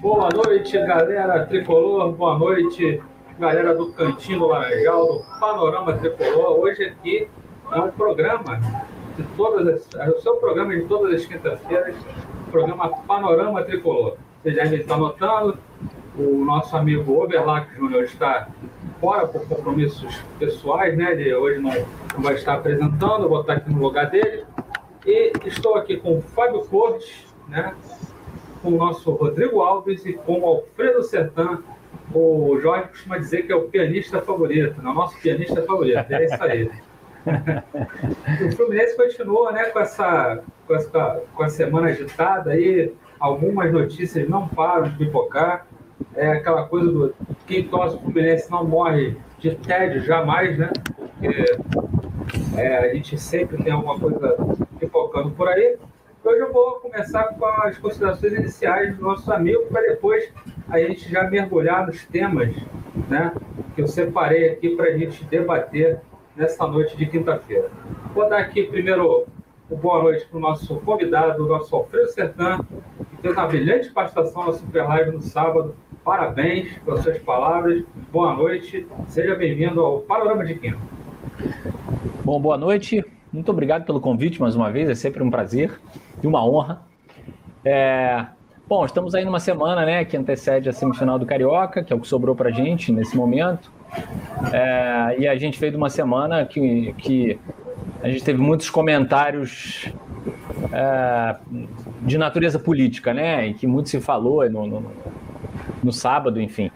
Boa noite, galera tricolor. Boa noite, galera do Cantinho do Laranjal, do Panorama Tricolor. Hoje aqui é um programa de todas as, é o seu programa de todas as quintas-feiras, programa Panorama Tricolor. Vocês devem estar notando, o nosso amigo Overlac Júnior está fora por compromissos pessoais, né? Ele hoje não, não vai estar apresentando, vou estar aqui no lugar dele. E estou aqui com o Fábio Cortes, né? Com o nosso Rodrigo Alves e com o Alfredo Sertan. O Jorge costuma dizer que é o pianista favorito, não, nosso pianista favorito, é isso aí. o Fluminense continua né, com, essa, com, essa, com a semana agitada aí, algumas notícias não param de pipocar. É aquela coisa do quem torce o Fluminense não morre de tédio jamais, né? Porque é, a gente sempre tem alguma coisa pipocando por aí. Hoje eu vou começar com as considerações iniciais do nosso amigo, para depois a gente já mergulhar nos temas né, que eu separei aqui para a gente debater nessa noite de quinta-feira. Vou dar aqui primeiro o boa noite para o nosso convidado, o nosso Alfredo Sertan, que fez uma brilhante participação na Super Live no sábado. Parabéns pelas suas palavras. Boa noite. Seja bem-vindo ao Panorama de Quinta. Bom, boa noite. Muito obrigado pelo convite mais uma vez. É sempre um prazer e uma honra. É, bom, estamos aí numa semana né, que antecede a semifinal do Carioca, que é o que sobrou para gente nesse momento. É, e a gente veio de uma semana que, que a gente teve muitos comentários é, de natureza política, né? E que muito se falou no, no, no sábado, enfim.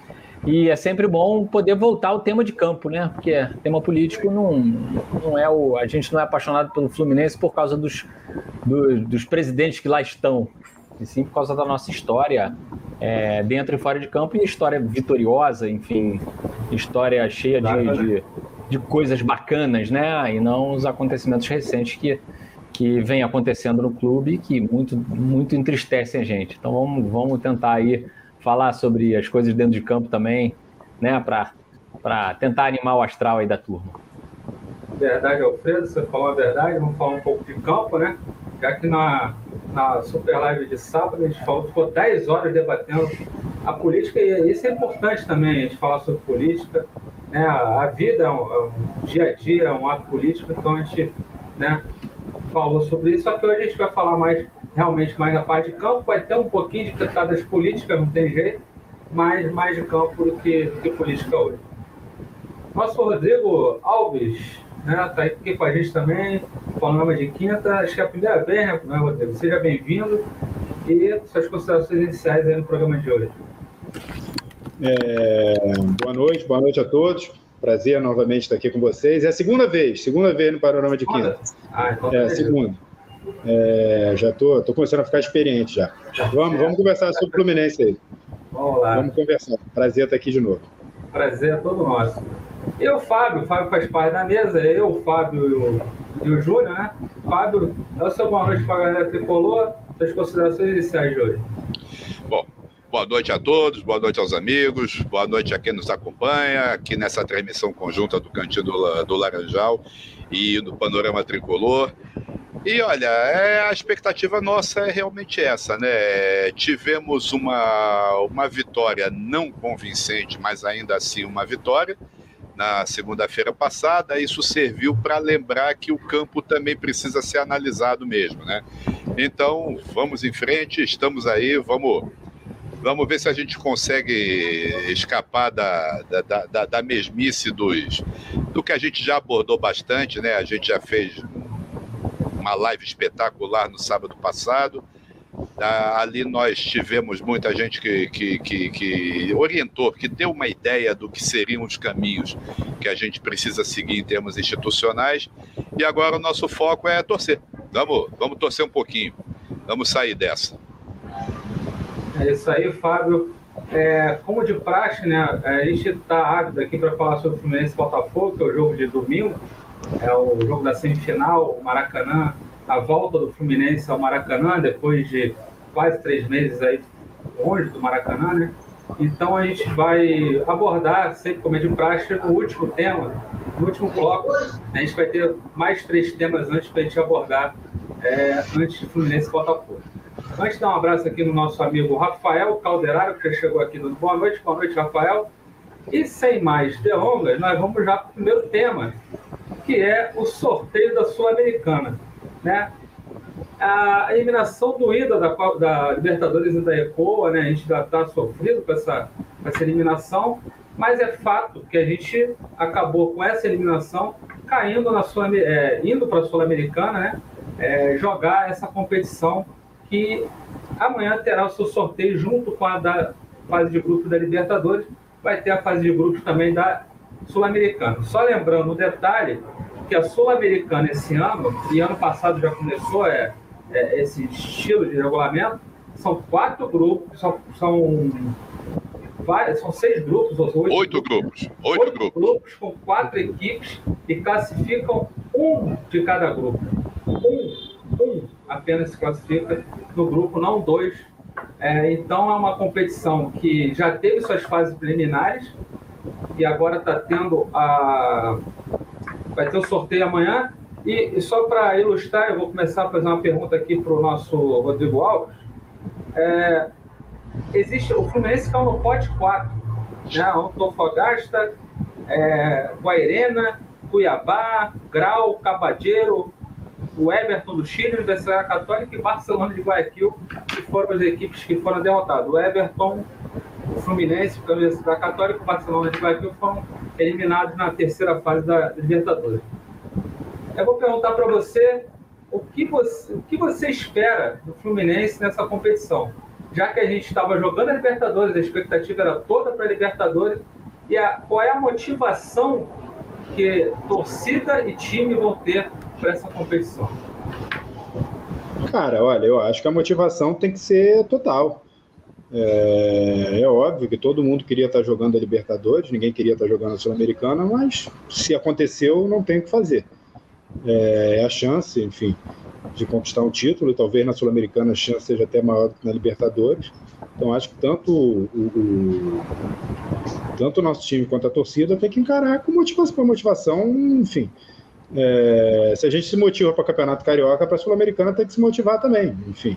E é sempre bom poder voltar ao tema de campo, né? Porque tema político não, não é o. A gente não é apaixonado pelo Fluminense por causa dos, do, dos presidentes que lá estão, e sim por causa da nossa história é, dentro e fora de campo e história vitoriosa, enfim, história cheia de, de, de, coisas bacanas, né? E não os acontecimentos recentes que, que vem acontecendo no clube que muito, muito entristecem a gente. Então vamos, vamos tentar aí falar sobre as coisas dentro de campo também, né, para tentar animar o astral aí da turma. Verdade, Alfredo, você falou a verdade, vamos falar um pouco de campo, né? Já que na, na Super Live de sábado a gente falou, ficou 10 horas debatendo a política e isso é importante também, a gente falar sobre política. Né? A vida é um, é um dia a dia, é um ato político, então a gente né, falou sobre isso, só que hoje a gente vai falar mais realmente mais na parte de campo, vai ter um pouquinho de cantadas políticas, não tem jeito, mas mais de campo do que, do que política hoje. Nosso Rodrigo Alves né, tá aqui com a gente também, falando de quinta, acho que é a primeira vez, né, Rodrigo? Seja bem-vindo e suas considerações iniciais aí no programa de hoje. É, boa noite, boa noite a todos. Prazer novamente estar aqui com vocês. É a segunda vez, segunda vez no Panorama de Quinta. Ah, então é, segunda. É, já tô, tô começando a ficar experiente já. Vamos, vamos conversar sobre o Fluminense aí. Vamos lá. Vamos conversar. Prazer estar aqui de novo. Prazer é todo nosso. E o Fábio, o Fábio faz parte da mesa, eu, o Fábio e o, e o Júnior, né? Fábio, dá o seu boa noite para a galera tricolor, suas considerações iniciais de hoje. Bom, boa noite a todos, boa noite aos amigos, boa noite a quem nos acompanha aqui nessa transmissão conjunta do Cantinho do, do Laranjal e do Panorama Tricolor. E olha, é, a expectativa nossa é realmente essa, né? Tivemos uma, uma vitória não convincente, mas ainda assim uma vitória na segunda-feira passada. Isso serviu para lembrar que o campo também precisa ser analisado mesmo, né? Então, vamos em frente, estamos aí, vamos Vamos ver se a gente consegue escapar da, da, da, da, mesmice dos, do que a gente já abordou bastante, né? A gente já fez uma live espetacular no sábado passado. Ah, ali nós tivemos muita gente que, que, que, que, orientou, que deu uma ideia do que seriam os caminhos que a gente precisa seguir em termos institucionais. E agora o nosso foco é torcer. Vamos, vamos torcer um pouquinho. Vamos sair dessa. É isso aí, Fábio. É, como de praxe, né, a gente está ávido aqui para falar sobre o Fluminense Botafogo, que é o jogo de domingo é o jogo da semifinal, o Maracanã, a volta do Fluminense ao Maracanã, depois de quase três meses aí longe do Maracanã, né? Então a gente vai abordar, sempre como é de praxe, o último tema, no último bloco. A gente vai ter mais três temas antes para a gente abordar, é, antes de Fluminense e Botafogo. Antes dar um abraço aqui no nosso amigo Rafael Calderaro, que já chegou aqui boa noite. Boa noite, Rafael. E sem mais delongas, nós vamos já para o primeiro tema, que é o sorteio da Sul-Americana. Né? A eliminação doída da, da Libertadores e da ECOA, né? a gente já está sofrendo com essa, com essa eliminação, mas é fato que a gente acabou com essa eliminação caindo na Sul, é, indo para a Sul-Americana, né? É, jogar essa competição que amanhã terá o seu sorteio junto com a da fase de grupo da Libertadores, vai ter a fase de grupos também da Sul-Americana. Só lembrando um detalhe, que a Sul-Americana esse ano, e ano passado já começou é, é, esse estilo de regulamento, são quatro grupos, são, são, várias, são seis grupos, ou oito, oito grupos. Oito, oito grupos. grupos com quatro equipes e classificam um de cada grupo. Um, um apenas se classifica no grupo, não dois é, então é uma competição que já teve suas fases preliminares e agora está tendo a. Vai ter o sorteio amanhã. E, e só para ilustrar, eu vou começar a fazer uma pergunta aqui para o nosso Rodrigo Alves. É, existe o Fluminense caiu no pote 4, né? Antofagasta, é, Guairena, Cuiabá, Grau, Cabadeiro, o Everton do Chile, Universidade Católica e Barcelona de Guayaquil, que foram as equipes que foram derrotadas. O Everton, o Fluminense, a Universidade Católica e o Barcelona de Guayaquil foram eliminados na terceira fase da Libertadores. Eu vou perguntar para você o que você, o que você espera do Fluminense nessa competição. Já que a gente estava jogando a Libertadores, a expectativa era toda para a Libertadores, e a, qual é a motivação que torcida e time vão ter para essa competição? Cara, olha, eu acho que a motivação tem que ser total. É, é, óbvio que todo mundo queria estar jogando a Libertadores, ninguém queria estar jogando a Sul-Americana, mas se aconteceu, não tem o que fazer. É, é a chance, enfim, de conquistar um título, e talvez na Sul-Americana a chance seja até maior do que na Libertadores. Então acho que tanto o, o, tanto o nosso time quanto a torcida tem que encarar com motivação, motivação enfim, é, se a gente se motiva para o Campeonato Carioca, para Sul-Americana tem que se motivar também. Enfim,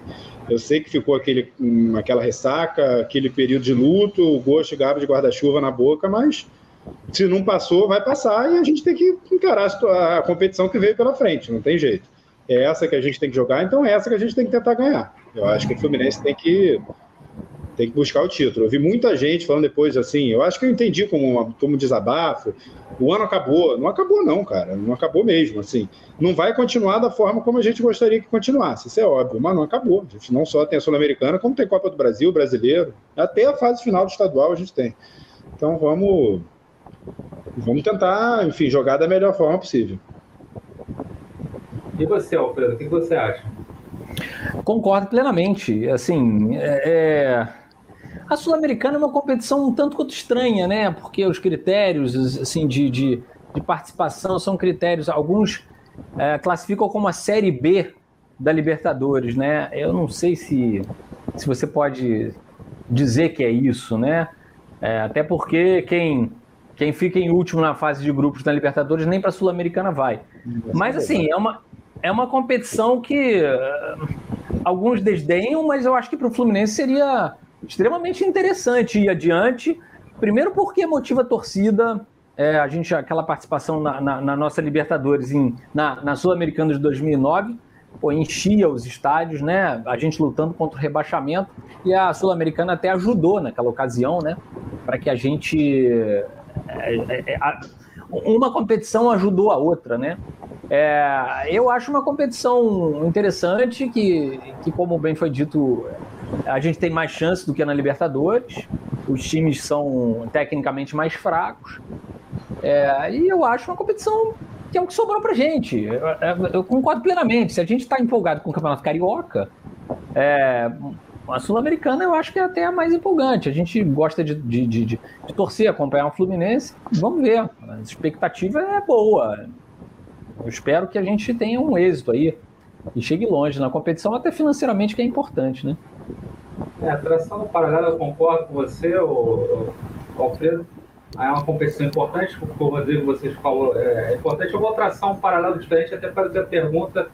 eu sei que ficou aquele, hum, aquela ressaca, aquele período de luto, o gosto de de guarda-chuva na boca, mas se não passou, vai passar e a gente tem que encarar a, a competição que veio pela frente, não tem jeito. É essa que a gente tem que jogar, então é essa que a gente tem que tentar ganhar. Eu acho que o Fluminense tem que tem que buscar o título. Eu vi muita gente falando depois assim, eu acho que eu entendi como, como desabafo. O ano acabou. Não acabou, não, cara. Não acabou mesmo. Assim, não vai continuar da forma como a gente gostaria que continuasse. Isso é óbvio, mas não acabou. A gente não só tem a Sul-Americana, como tem Copa do Brasil, brasileiro. Até a fase final do estadual a gente tem. Então vamos. Vamos tentar, enfim, jogar da melhor forma possível. E você, Alfredo, o que você acha? Concordo plenamente. Assim, é, é a Sul-Americana é uma competição um tanto quanto estranha, né? Porque os critérios assim, de, de, de participação são critérios, alguns é, classificam como a Série B da Libertadores, né? Eu não sei se, se você pode dizer que é isso, né? É, até porque quem, quem fica em último na fase de grupos da Libertadores nem para a Sul-Americana vai. Mas assim, é uma, é uma competição que uh, alguns desdenham, mas eu acho que para o Fluminense seria extremamente interessante ir adiante. Primeiro porque motiva a torcida, é, a gente aquela participação na, na, na nossa Libertadores em, na, na Sul-Americana de 2009, pô, enchia os estádios, né? A gente lutando contra o rebaixamento e a Sul-Americana até ajudou naquela ocasião, né? Para que a gente é, é, é, a, uma competição ajudou a outra, né? É, eu acho uma competição interessante que, que, como bem foi dito, a gente tem mais chance do que na Libertadores. Os times são tecnicamente mais fracos. É, e eu acho uma competição que é o que sobrou pra gente. Eu, eu concordo plenamente. Se a gente está empolgado com o Campeonato Carioca, é, a Sul-Americana eu acho que é até a mais empolgante. A gente gosta de, de, de, de, torcer, acompanhar o Fluminense. Vamos ver. A expectativa é boa. Eu espero que a gente tenha um êxito aí e chegue longe na competição, até financeiramente, que é importante, né? É, a tração paralela, eu concordo com você, o, o Alfredo. É uma competição importante, como o Rodrigo vocês falou, é, é importante. Eu vou traçar um paralelo diferente, até fazer a pergunta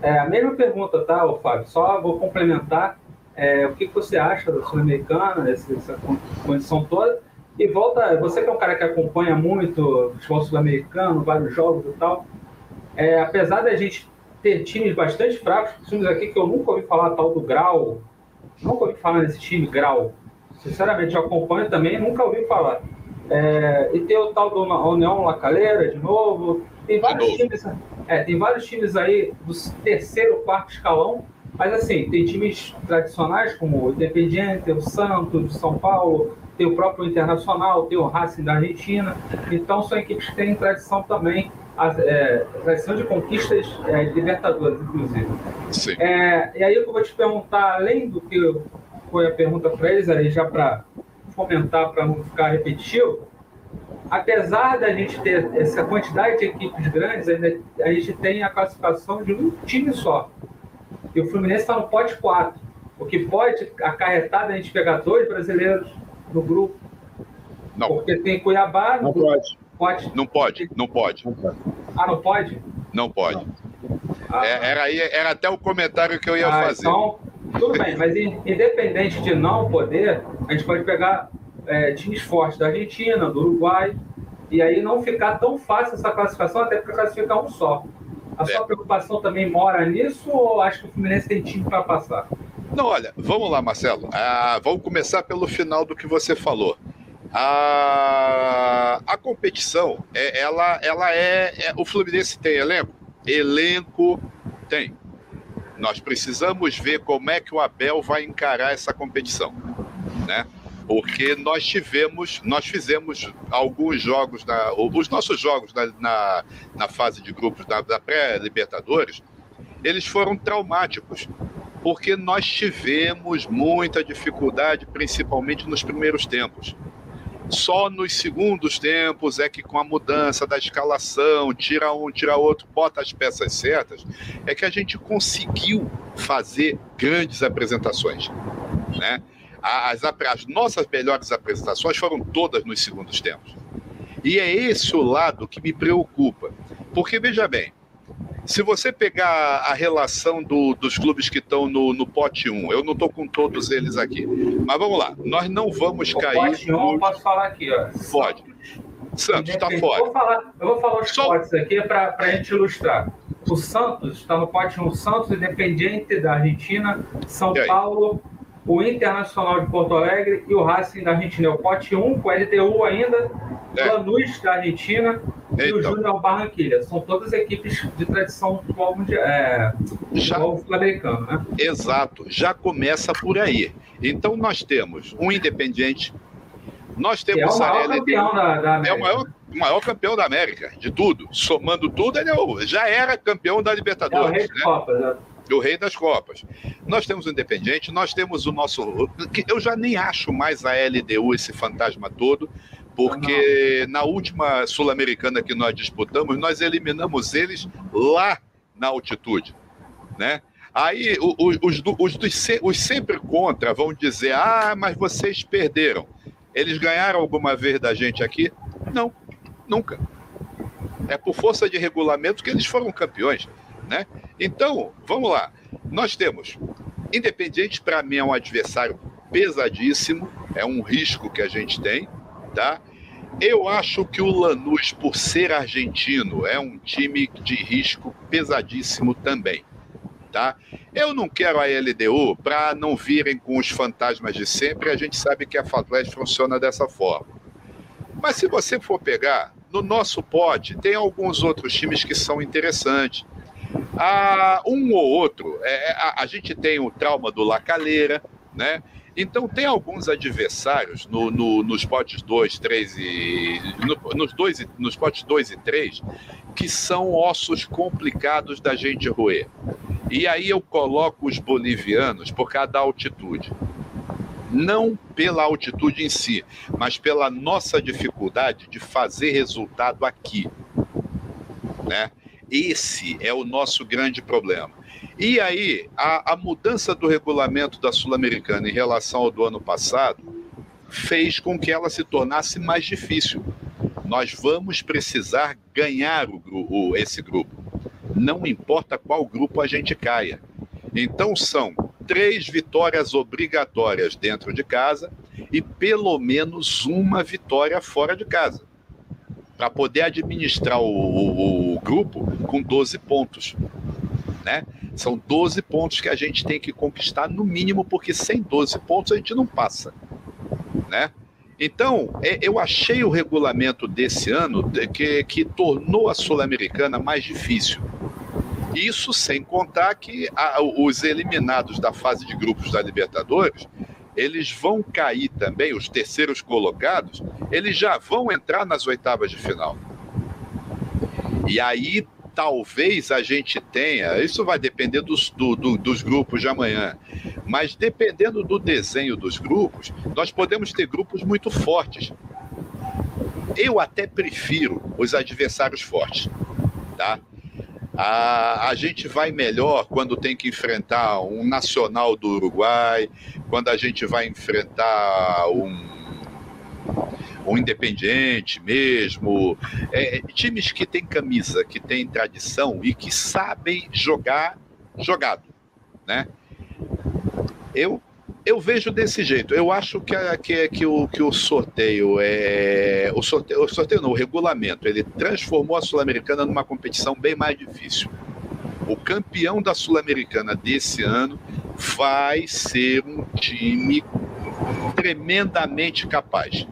É a mesma pergunta, tá, Fábio? Só vou complementar é, o que, que você acha da Sul-Americana, essa condição toda. E volta, você que é um cara que acompanha muito o futebol sul-americano, vários jogos e tal, é, apesar da gente ter times bastante fracos, times aqui que eu nunca ouvi falar, tal do Grau, nunca ouvi falar nesse time, Grau. Sinceramente, eu acompanho também, nunca ouvi falar. É, e tem o tal do União La Calera, de novo. Tem vários times, é, tem vários times aí do terceiro, quarto escalão, mas assim, tem times tradicionais como o Independiente, o Santos, de São Paulo, tem o próprio Internacional, tem o Racing da Argentina. Então são equipes que têm tradição também, a, é, tradição de conquistas é, de Libertadores, inclusive. Sim. É, e aí eu vou te perguntar, além do que foi a pergunta para eles, aí já para fomentar, para não ficar repetitivo, apesar da gente ter essa quantidade de equipes grandes, a gente tem a classificação de um time só. E o Fluminense está no pote 4, o que pode acarretar a gente pegar dois brasileiros no grupo. Não. Porque tem Cuiabá. Não pode. Pode. Não pode, não pode. Ah, não pode? Não pode. Ah. É, era, aí, era até o comentário que eu ia ah, fazer. Então, tudo bem, mas independente de não poder, a gente pode pegar é, times fortes da Argentina, do Uruguai, e aí não ficar tão fácil essa classificação, até para classificar um só. A sua é. preocupação também mora nisso ou acho que o Fluminense tem time para passar? Não, olha, vamos lá, Marcelo. Ah, vamos começar pelo final do que você falou. A, a competição, é, ela, ela é, é. O Fluminense tem elenco? Elenco tem. Nós precisamos ver como é que o Abel vai encarar essa competição, né? Porque nós tivemos, nós fizemos alguns jogos, na, os nossos jogos na, na, na fase de grupos da, da pré-Libertadores, eles foram traumáticos, porque nós tivemos muita dificuldade, principalmente nos primeiros tempos. Só nos segundos tempos é que com a mudança da escalação, tira um, tira outro, bota as peças certas, é que a gente conseguiu fazer grandes apresentações, né? As, as nossas melhores apresentações foram todas nos segundos tempos. E é esse o lado que me preocupa. Porque, veja bem, se você pegar a relação do, dos clubes que estão no, no pote 1, eu não estou com todos eles aqui, mas vamos lá, nós não vamos o cair. Pote 1, no... eu posso falar aqui, ó. Pode. Santos está fora. Eu vou falar, eu vou falar os Só... potes aqui para a gente ilustrar. O Santos está no pote 1, Santos Independiente da Argentina, São Paulo, o Internacional de Porto Alegre e o Racing da Argentina. O pote 1 com a LTU ainda, é. Lanús da Argentina e então. o Júnior Barranquilha. São todas equipes de tradição do futebol, é, sul-americano, né? Exato, já começa por aí. Então nós temos um Independiente, nós temos é o maior campeão da, da América. É o maior, o maior campeão da América, de tudo. Somando tudo, ele é já era campeão da Libertadores. É o rei né? Copa, né? O rei das Copas. Nós temos o Independente, nós temos o nosso. Eu já nem acho mais a LDU esse fantasma todo, porque na última Sul-Americana que nós disputamos, nós eliminamos eles lá na altitude, né? Aí os, os, os, os sempre contra vão dizer: ah, mas vocês perderam. Eles ganharam alguma vez da gente aqui? Não, nunca. É por força de regulamento que eles foram campeões. Né? Então, vamos lá. Nós temos Independiente, para mim, é um adversário pesadíssimo, é um risco que a gente tem, tá? Eu acho que o Lanús, por ser argentino, é um time de risco pesadíssimo também, tá? Eu não quero a LDU para não virem com os fantasmas de sempre, a gente sabe que a Fatleste funciona dessa forma. Mas se você for pegar, no nosso pote, tem alguns outros times que são interessantes. Ah, um ou outro, é, é, a, a, gente tem o trauma do Lacaleira, né? Então tem alguns adversários no, no, nos potes 2, 3 e. No, nos, dois, nos potes 2 e 3 que são ossos complicados da gente roer. E aí eu coloco os bolivianos por causa da altitude. Não pela altitude em si, mas pela nossa dificuldade de fazer resultado aqui. Né? Esse é o nosso grande problema. E aí, a, a mudança do regulamento da Sul-Americana em relação ao do ano passado fez com que ela se tornasse mais difícil. Nós vamos precisar ganhar o, o, esse grupo. não importa qual grupo a gente caia. Então são três vitórias obrigatórias dentro de casa e pelo menos uma vitória fora de casa. Para poder administrar o, o, o, grupo com 12 pontos. Né? São 12 pontos que a gente tem que conquistar no mínimo, porque sem 12 pontos a gente não passa. Né? Então, é, eu achei o regulamento desse ano que, que tornou a Sul-Americana mais difícil. Isso sem contar que a, os eliminados da fase de grupos da Libertadores, eles vão cair também, os terceiros colocados, eles já vão entrar nas oitavas de final. E aí talvez a gente tenha, isso vai depender dos, do, do, dos grupos de amanhã, mas dependendo do desenho dos grupos, nós podemos ter grupos muito fortes. Eu até prefiro os adversários fortes, tá? A, a gente vai melhor quando tem que enfrentar um nacional do Uruguai, quando a gente vai enfrentar um um Independiente mesmo, é, times que têm camisa, que têm tradição e que sabem jogar jogado, né? Eu eu vejo desse jeito. Eu acho que, que, que, o, que o sorteio é. O sorteio, o sorteio não, o regulamento, ele transformou a Sul-Americana numa competição bem mais difícil. O campeão da Sul-Americana desse ano vai ser um time tremendamente capaz.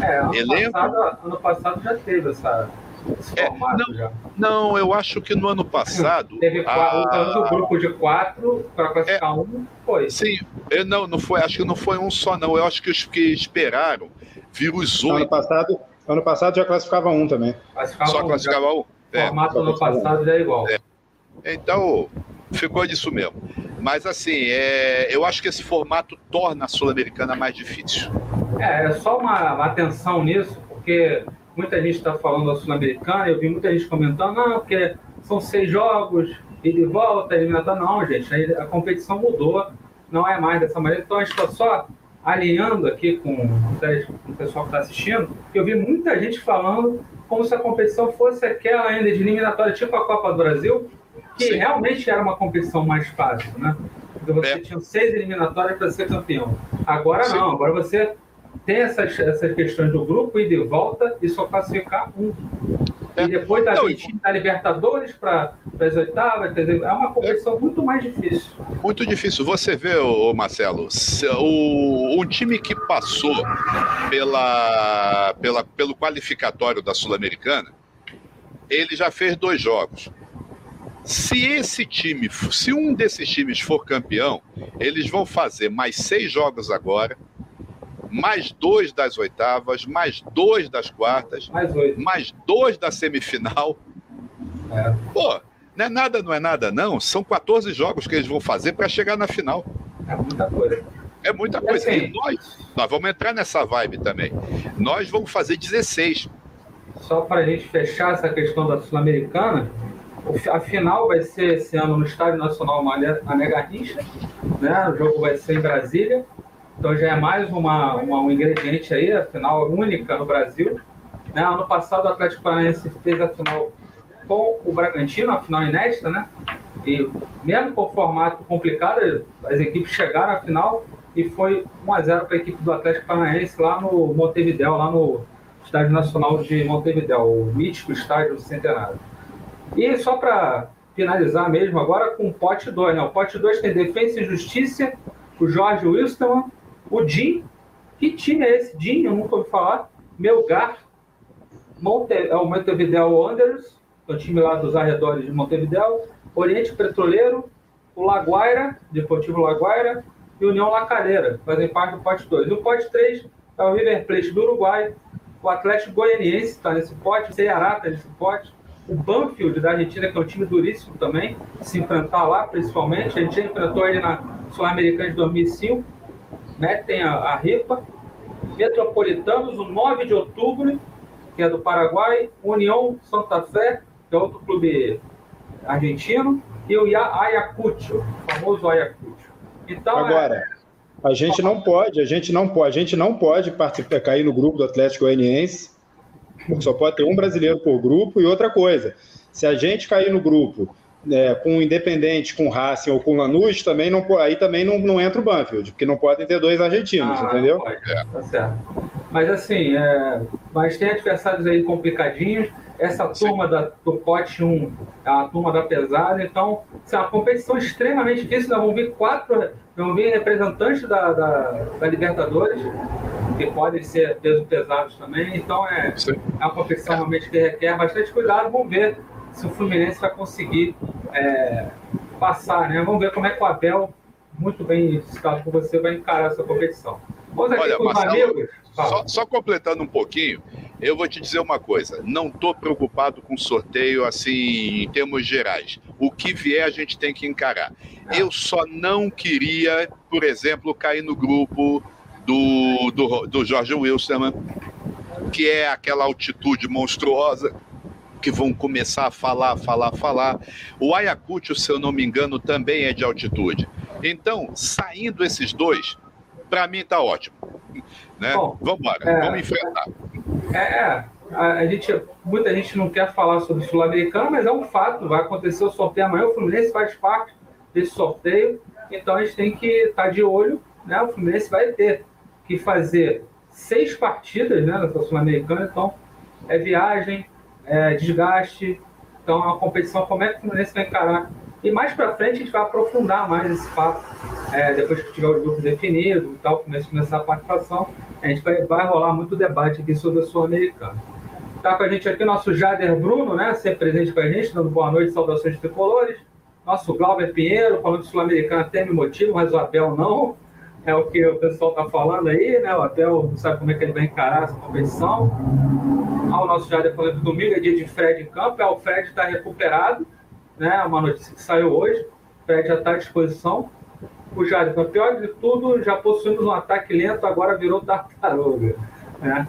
É, ano, Elenco... passado, ano passado já teve essa. É, não, não, eu acho que no ano passado. Teve quatro, a... o grupo de quatro para classificar é, um, foi. Sim, eu, não, não foi, acho que não foi um só, não. Eu acho que os que esperaram viram os oito. Ano passado, ano passado já classificava um também. Classificava só um, classificava um. O é. formato do ano passado já é igual. É. Então, ficou disso mesmo. Mas assim, é, eu acho que esse formato torna a Sul-Americana mais difícil. É, é só uma, uma atenção nisso, porque muita gente está falando da Sul-Americana, eu vi muita gente comentando, não, porque são seis jogos, e de volta, eliminatório. Não, gente, a, competição mudou, não é mais dessa maneira. Então a gente está só alinhando aqui com, o pessoal que está assistindo, que eu vi muita gente falando como se a competição fosse aquela ainda de eliminatória, tipo a Copa do Brasil, que Sim. realmente era uma competição mais fácil, né? Porque você é. tinha seis eliminatórias para ser campeão. Agora Sim. não, agora você tem essas, essas questões do grupo e de volta e só classificar um. É. E depois da não, da Libertadores para as oitavas, quer dizer, é uma competição é. muito mais difícil. Muito difícil. Você vê, ô Marcelo, o, o time que passou pela, pela, pelo qualificatório da Sul-Americana, ele já fez dois jogos. Se esse time, se um desses times for campeão, eles vão fazer mais seis jogos agora, mais dois das oitavas, mais dois das quartas, mais, mais dois da semifinal. É. Pô, não é nada, não é nada, não. São 14 jogos que eles vão fazer para chegar na final. É muita coisa. É muita coisa. Assim, e nós, nós vamos entrar nessa vibe também. Nós vamos fazer 16. Só para a gente fechar essa questão da Sul-Americana, a final vai ser esse ano no Estádio Nacional Mané Garrincha, né? O jogo vai ser em Brasília. Então já é mais uma, uma, um ingrediente aí, a final única no Brasil. Né? Ano passado o Atlético Paranaense fez a final com o Bragantino, a final inédita, né? E mesmo com o formato complicado, as equipes chegaram à final e foi 1 a 0 para a equipe do Atlético Paranaense lá no Montevideo, lá no Estádio Nacional de Montevideo, o mítico Estádio Centenário. E só para finalizar mesmo agora com o pote 2, né? O pote 2 tem Defesa e Justiça, o Jorge Wilson, o Jim. Que time é esse? Jim, eu nunca ouvi falar. Melgar, Monte, é o Montevideo Wanderers, é o time lá dos arredores de Montevideo. Oriente Petroleiro, o Laguaira, Deportivo Laguaira, e União La Calera, fazem parte do pote 2. No pote 3 é o River Plate do Uruguai, o Atlético Goianiense está nesse pote, o Ceará está nesse pote, o Banfield da Argentina, que é um time duríssimo também, se enfrentar lá, principalmente. A gente enfrentou ele na Sul-Americana de 2005. Né? Tem a, a Ripa. Metropolitanos, o 9 de outubro, que é do Paraguai. União Santa Fé, que é outro clube argentino. E o Ayacucho, o famoso Ayacucho. Então, Agora, é... a gente não pode, a gente não pode, a gente não pode participar, cair no grupo do Atlético Goianiense só pode ter um brasileiro por grupo e outra coisa. Se a gente cair no grupo é, com o Independente, com o Racing ou com o Lanús, também não, aí também não, não entra o Banfield, porque não podem ter dois argentinos, ah, entendeu? Pode, tá certo. Mas assim, é, mas tem adversários aí complicadinhos. Essa turma da, do pote 1 é a turma da pesada, então é uma competição extremamente difícil. Nós vamos vir quatro, vamos vir representantes da, da, da Libertadores, que podem ser peso pesados também. Então é, é uma competição realmente que requer bastante cuidado. Vamos ver se o Fluminense vai conseguir é, passar, né? Vamos ver como é que o Abel, muito bem citado por você, vai encarar essa competição. Vamos aqui Olha, com Marcelo. Só, só, completando um pouquinho, eu vou te dizer uma coisa: não estou preocupado com sorteio assim em termos gerais. O que vier a gente tem que encarar. É. Eu só não queria, por exemplo, cair no grupo do, do, do Jorge Wilson, que é aquela altitude monstruosa que vão começar a falar, falar, falar. O Ayacucho, se eu não me engano, também é de altitude. Então, saindo esses dois, para mim está ótimo. Né? vamos embora, é, vamos enfrentar. É, é, a gente, muita gente não quer falar sobre o Sul-Americano, mas é um fato, vai acontecer o sorteio amanhã, o Fluminense faz parte desse sorteio, então a gente tem que estar tá de olho, né? O Fluminense vai ter que fazer seis partidas né, na Sul-Americana, então é viagem, é, desgaste. Então, uma competição, como é que o Fluminense vai encarar? E mais para frente, a gente vai aprofundar mais esse papo, é, depois que tiver o grupo definido e tal, começar a participação, a gente vai, vai rolar muito debate aqui sobre a Sul-Americana. Está com a gente aqui nosso Jader Bruno, né, sempre presente com a gente, dando boa noite, saudações tricolores. Nosso Glauber Pinheiro, falando de Sul-Americana tem motivo, mas o Abel não é o que o pessoal está falando aí, né? O Abel sabe como é que ele vai encarar essa competição. Ah, o nosso Jader falando que domingo é dia de Fred em campo, é, o Fred está recuperado, né? Uma notícia que saiu hoje. O Fred já está à disposição. O Jader, para pior de tudo, já possuímos um ataque lento, agora virou tartaruga. Né?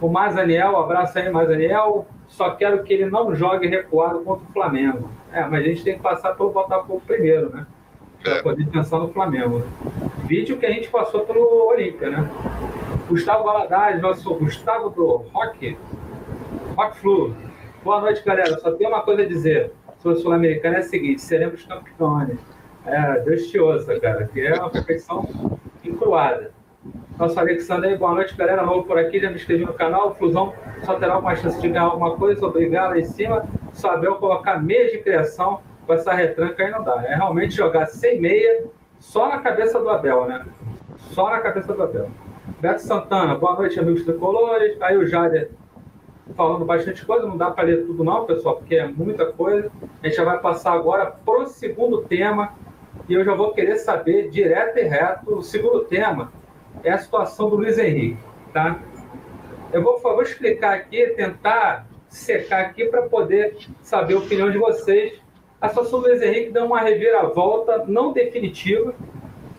O Mazaniel, um abraço aí, Mazaniel. Só quero que ele não jogue recuado contra o Flamengo. É, mas a gente tem que passar pelo Botafogo primeiro, né? para é. poder pensar no Flamengo. Né? Vídeo que a gente passou pelo Olímpia, né? Gustavo Valadares, nosso Gustavo do Rock, Rock Flu. Boa noite, galera. Só tem uma coisa a dizer sobre o Sul-Americano: é o seguinte, seremos campeões. É, Deus te ouça, cara, que é uma perfeição encruada. Nosso Alexandre boa noite, galera. Novo por aqui, já me inscrevi no canal. Fusão só terá uma chance de ganhar alguma coisa. Obrigado aí em cima. Saber colocar mês de criação com essa retranca aí não dá. É realmente jogar sem meia, só na cabeça do Abel, né? Só na cabeça do Abel. Beto Santana, boa noite, amigos tricolores. Aí o Jader falando bastante coisa, não dá para ler tudo não, pessoal, porque é muita coisa. A gente já vai passar agora pro segundo tema e eu já vou querer saber direto e reto o segundo tema é a situação do Luiz Henrique, tá? Eu vou, vou explicar aqui, tentar secar aqui para poder saber a opinião de vocês a situação do Luiz Henrique deu uma reviravolta não definitiva,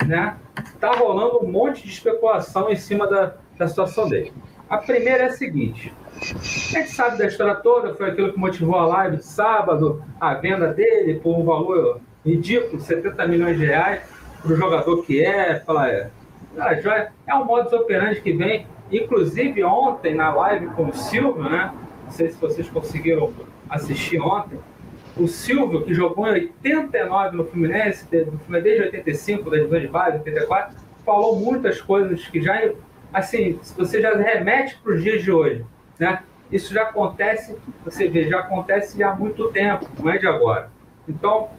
né? Tá rolando um monte de especulação em cima da, da situação dele. A primeira é a seguinte: a gente sabe da história toda, foi aquilo que motivou a live de sábado, a venda dele por um valor ridículo, 70 milhões de reais, para o jogador que é, falar, é, é um modus operandi que vem, inclusive ontem na live com o Silvio, né? Não sei se vocês conseguiram assistir ontem, o Silvio, que jogou em 89 no Fluminense, desde 85, da divisão de base, 84, falou muitas coisas que já, assim, você já remete para os dias de hoje, né? Isso já acontece, você vê, já acontece há muito tempo, não é de agora. Então,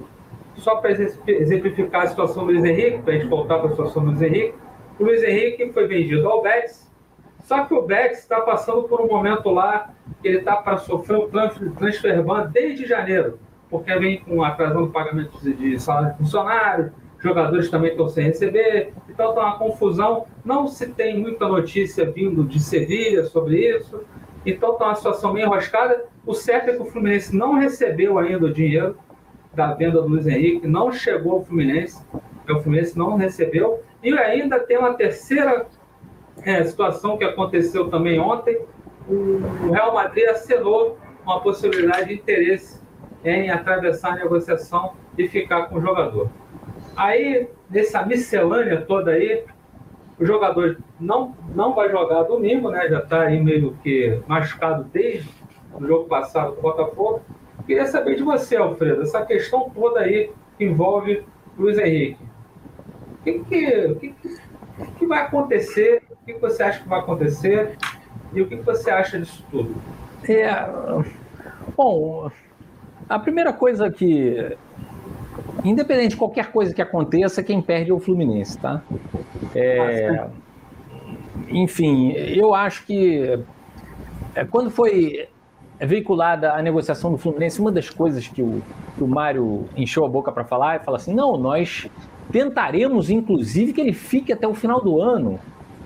só para exemplificar a situação do Luiz Henrique, para a gente voltar para a situação do Luiz Henrique, o Luiz Henrique foi vendido ao Betis, só que o Betis está passando por um momento lá ele está para sofrer um transfer ban desde janeiro porque vem com atrasando o pagamento de salário de funcionário, jogadores também estão sem receber, então está uma confusão. Não se tem muita notícia vindo de Sevilha sobre isso, então está uma situação meio enroscada. O certo é que o Fluminense não recebeu ainda o dinheiro da venda do Luiz Henrique, não chegou ao Fluminense, o Fluminense não recebeu, e ainda tem uma terceira é, situação que aconteceu também ontem, o Real Madrid acenou uma possibilidade de interesse em atravessar a negociação e ficar com o jogador. Aí, nessa miscelânea toda aí, o jogador não, não vai jogar domingo, né? Já está aí meio que machucado desde o jogo passado do Botafogo. queria saber de você, Alfredo, essa questão toda aí que envolve Luiz Henrique. O que, que, que, que vai acontecer? O que você acha que vai acontecer? E o que você acha disso tudo? É, bom, a primeira coisa que, independente de qualquer coisa que aconteça, quem perde é o Fluminense, tá? É, enfim, eu acho que é, quando foi veiculada a negociação do Fluminense, uma das coisas que o, que o Mário encheu a boca para falar é falar assim: não, nós tentaremos, inclusive, que ele fique até o final do ano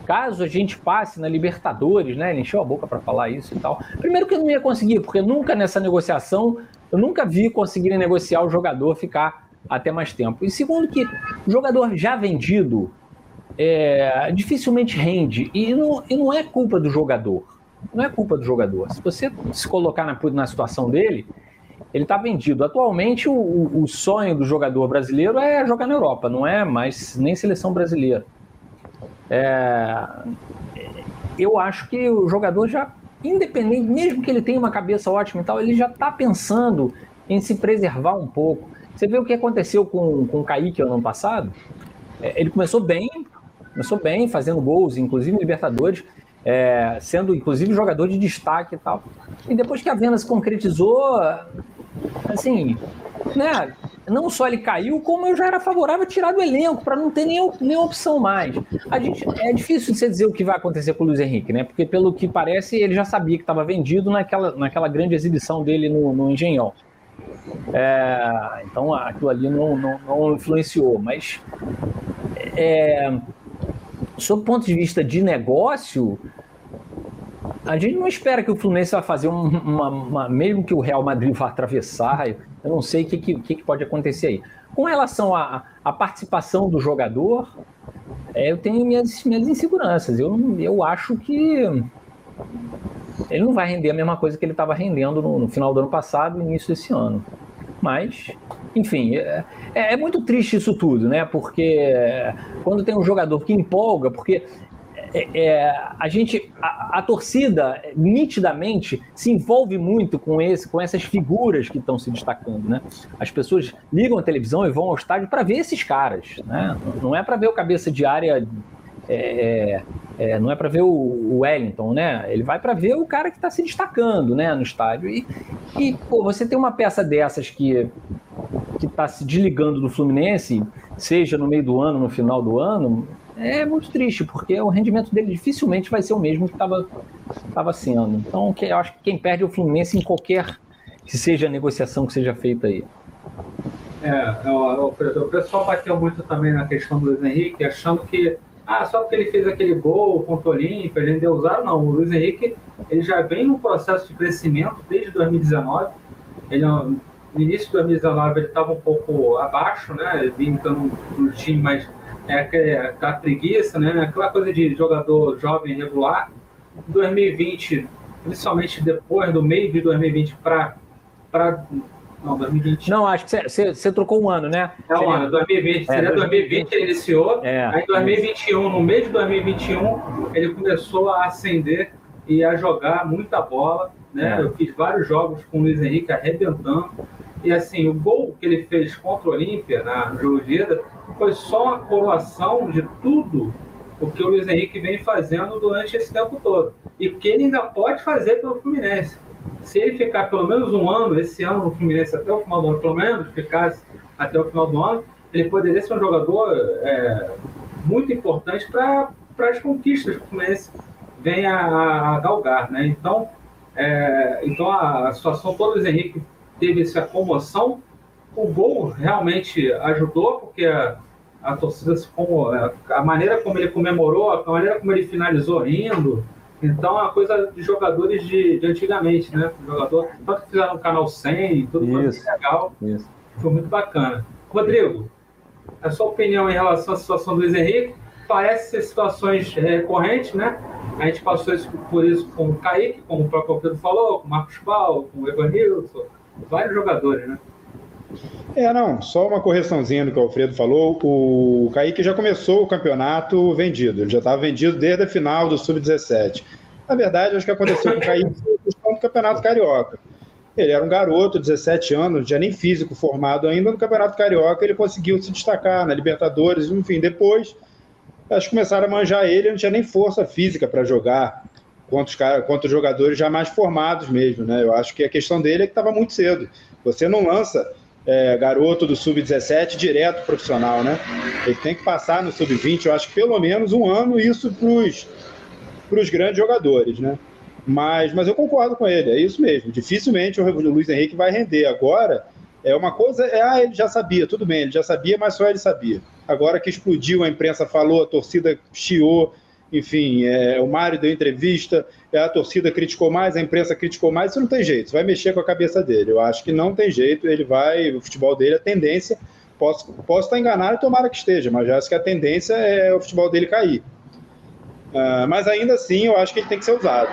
caso a gente passe na Libertadores, né? Ele encheu a boca para falar isso e tal. Primeiro que eu não ia conseguir, porque nunca nessa negociação, eu nunca vi conseguirem negociar o jogador ficar até mais tempo. E segundo que o jogador já vendido é, dificilmente rende. E não, e não é culpa do jogador. Não é culpa do jogador. Se você se colocar na, na situação dele, ele está vendido. Atualmente, o, o sonho do jogador brasileiro é jogar na Europa, não é mais nem seleção brasileira. É, eu acho que o jogador já, independente, mesmo que ele tenha uma cabeça ótima e tal, ele já está pensando em se preservar um pouco. Você vê o que aconteceu com, com o Kaique ano passado? É, ele começou bem, começou bem, fazendo gols, inclusive Libertadores, é, sendo inclusive jogador de destaque e tal. E depois que a venda se concretizou, assim, né? não só ele caiu, como eu já era favorável a tirar do elenco, para não ter nem opção mais. A gente, é difícil de você dizer o que vai acontecer com o Luiz Henrique, né? Porque, pelo que parece, ele já sabia que estava vendido naquela, naquela grande exibição dele no, no Engenhão. É, então, aquilo ali não, não, não influenciou. Mas, é, sob o ponto de vista de negócio, a gente não espera que o Fluminense vá fazer uma, uma, mesmo que o Real Madrid vá atravessar, eu não sei o que, que, que pode acontecer aí. Com relação à, à participação do jogador, é, eu tenho minhas, minhas inseguranças. Eu, eu acho que ele não vai render a mesma coisa que ele estava rendendo no, no, final do ano passado e início desse ano. Mas, enfim, é, é, é muito triste isso tudo, né? Porque quando tem um jogador que empolga, porque é, é, a gente, a, a, torcida nitidamente se envolve muito com esse, com essas figuras que estão se destacando, né? As pessoas ligam a televisão e vão ao estádio para ver esses caras, né? Não é para ver o cabeça de área, é, é, é não é para ver o, Wellington, né? Ele vai para ver o cara que está se destacando, né, no estádio. E, e pô, você tem uma peça dessas que que está se desligando do Fluminense, seja no meio do ano, no final do ano, é muito triste, porque o rendimento dele dificilmente vai ser o mesmo que estava sendo. Então, que, eu acho que quem perde é o Fluminense em qualquer que seja a negociação que seja feita aí. É, o, o pessoal bateu muito também na questão do Luiz Henrique, achando que ah, só porque ele fez aquele gol contra o Olímpia, ele deu usar, não. O Luiz Henrique ele já vem num processo de crescimento desde 2019. Ele, no início de 2019 ele estava um pouco abaixo, né? Ele vinha no time mais é aquela preguiça, né? Aquela coisa de jogador jovem regular. 2020, principalmente depois do meio de 2020 para para não, 2020. Não, acho que você trocou um ano, né? É um ano, 2020. É, Seria 2020 ele iniciou. É, aí 2021, no mês de 2021, ele começou a ascender e a jogar muita bola. Né? É. Eu fiz vários jogos com o Luiz Henrique arrebentando. E assim, o gol que ele fez contra o Olímpia, na, no jogo de ida, foi só a coroação de tudo o que o Luiz Henrique vem fazendo durante esse tempo todo. E que ele ainda pode fazer pelo Fluminense. Se ele ficar pelo menos um ano, esse ano no Fluminense até o final do ano, pelo menos ficasse até o final do ano, ele poderia ser um jogador é, muito importante para as conquistas que o Fluminense vem a, a galgar. Né? Então, é, então a, a situação toda Luiz Henrique teve essa comoção. O gol realmente ajudou, porque a, a torcida, como, a maneira como ele comemorou, a maneira como ele finalizou rindo. Então, é uma coisa de jogadores de, de antigamente, né? Jogador, tanto que fizeram o canal 100, tudo foi muito legal. Isso. Foi muito bacana. Rodrigo, a sua opinião em relação à situação do Luiz Henrique? Parece ser situações recorrentes, né? A gente passou isso, por isso com o Kaique, como o próprio Pedro falou, com o Marcos Paulo, com o Evanilson, vários jogadores, né? É, não, só uma correçãozinha do que o Alfredo falou. O Kaique já começou o campeonato vendido, ele já estava vendido desde a final do Sub-17. Na verdade, acho que aconteceu com o Kaique no campeonato carioca. Ele era um garoto, 17 anos, não tinha nem físico formado ainda. No Campeonato Carioca, ele conseguiu se destacar na Libertadores, enfim. Depois, acho que começaram a manjar ele, não tinha nem força física para jogar contra os, cara, contra os jogadores já mais formados mesmo, né? Eu acho que a questão dele é que estava muito cedo. Você não lança é, garoto do sub-17 direto profissional, né? Ele tem que passar no sub-20, eu acho que pelo menos um ano, isso para os grandes jogadores, né? Mas, mas eu concordo com ele, é isso mesmo. Dificilmente o Luiz Henrique vai render. Agora, é uma coisa, é, ah, ele já sabia, tudo bem, ele já sabia, mas só ele sabia. Agora que explodiu, a imprensa falou, a torcida chiou, enfim, é, o Mário deu entrevista, é, a torcida criticou mais, a imprensa criticou mais, isso não tem jeito, vai mexer com a cabeça dele. Eu acho que não tem jeito, ele vai, o futebol dele, a tendência, posso, posso estar enganado e tomara que esteja, mas já acho que a tendência é o futebol dele cair. Uh, mas ainda assim, eu acho que ele tem que ser usado.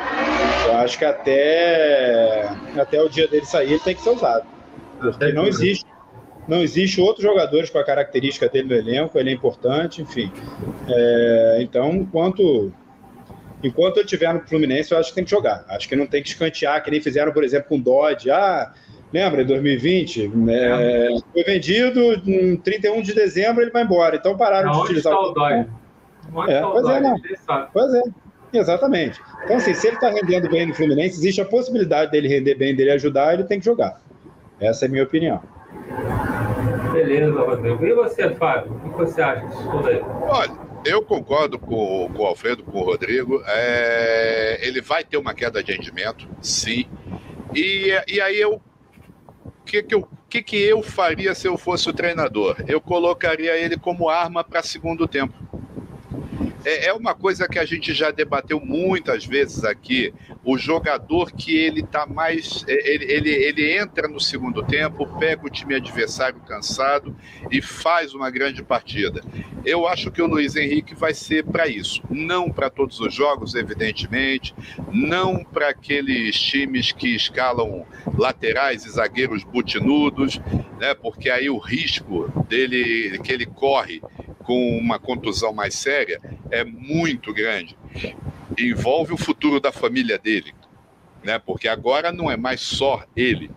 Eu acho que até, até o dia dele sair, ele tem que ser usado. Porque não existe, não existe outros jogadores com a característica dele no elenco, ele é importante, enfim. É, então, enquanto, enquanto ele estiver no Fluminense, eu acho que tem que jogar. Acho que não tem que escantear, que nem fizeram, por exemplo, com o Dodge. Ah, lembra, em 2020? É, foi vendido, em 31 de dezembro ele vai embora. Então pararam não, de utilizar o Dodge. É, pois é, não. Pois é, exatamente. Então, assim, se ele está rendendo bem no Fluminense, existe a possibilidade dele render bem, dele ajudar, ele tem que jogar. Essa é a minha opinião. Beleza, Rodrigo. E você, Fábio? O que você acha disso tudo aí? Olha, eu concordo com, com o Alfredo, com o Rodrigo. É, ele vai ter uma queda de rendimento, sim. E, e aí eu. O que, que, eu, que, que eu faria se eu fosse o treinador? Eu colocaria ele como arma para segundo tempo é, é uma coisa que a gente já debateu muitas vezes aqui. O jogador que ele tá mais. É, ele, ele, ele entra no segundo tempo, pega o time adversário cansado e faz uma grande partida. Eu acho que o Luiz Henrique vai ser para isso. Não para todos os jogos, evidentemente, não para aqueles times que escalam laterais e zagueiros butinudos, né? Porque aí o risco dele que ele corre com uma contusão mais séria é muito grande. Envolve o futuro da família dele, né? Porque agora não é mais só ele.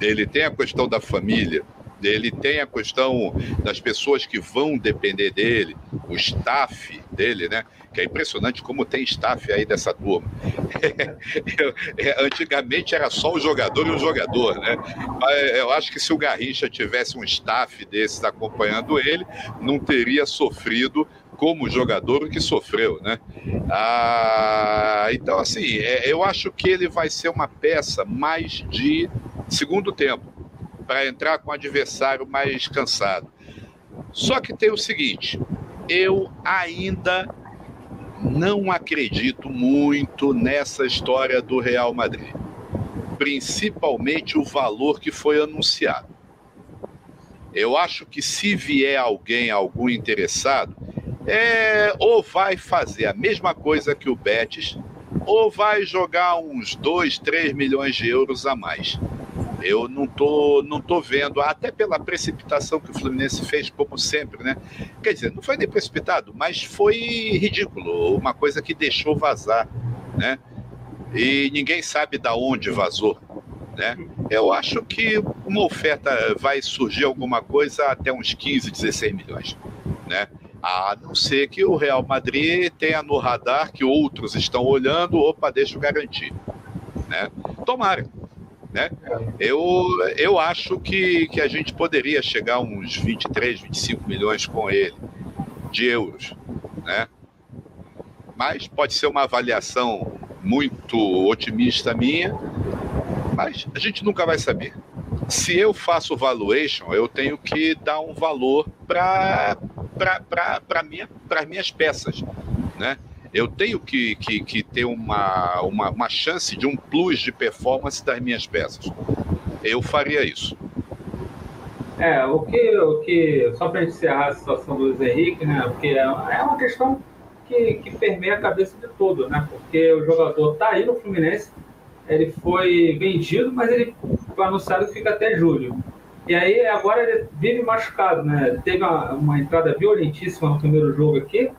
Ele tem a questão da família, ele tem a questão das pessoas que vão depender dele, o staff dele, né? Que é impressionante como tem staff aí dessa turma. Antigamente era só o jogador e o jogador, né? Eu acho que se o Garrincha tivesse um staff desses acompanhando ele, não teria sofrido como jogador que sofreu, né? Ah, então, assim, é, eu acho que ele vai ser uma peça mais de segundo tempo para entrar com o adversário mais cansado. Só que tem o seguinte: eu ainda não acredito muito nessa história do Real Madrid, principalmente o valor que foi anunciado. Eu acho que se vier alguém, algum interessado, é, ou vai fazer a mesma coisa que o Betis, ou vai jogar uns 2, 3 milhões de euros a mais. Eu não tô, não tô vendo, até pela precipitação que o Fluminense fez, como sempre, né? Quer dizer, não foi nem precipitado, mas foi ridículo, uma coisa que deixou vazar, né? E ninguém sabe da onde vazou, né? Eu acho que uma oferta vai surgir alguma coisa até uns 15, 16 milhões, né? A não ser que o Real Madrid tenha no radar que outros estão olhando, opa, deixa eu garantir, né? Tomara, né? Eu, eu acho que, que a gente poderia chegar a uns 23, 25 milhões com ele, de euros. Né? Mas pode ser uma avaliação muito otimista minha, mas a gente nunca vai saber. Se eu faço valuation, eu tenho que dar um valor para minha, as minhas peças. Né? Eu tenho que, que, que ter uma, uma, uma, chance de um plus de performance das minhas peças. Eu faria isso. É, o que, o que só para encerrar a situação do Luiz Henrique, né? Porque é, é uma questão que, que permeia a cabeça de todo, né? Porque o jogador está aí no Fluminense, ele foi vendido, mas ele foi anunciado que fica até julho. E aí agora ele vive machucado, né? Teve uma, uma entrada violentíssima no primeiro jogo aqui,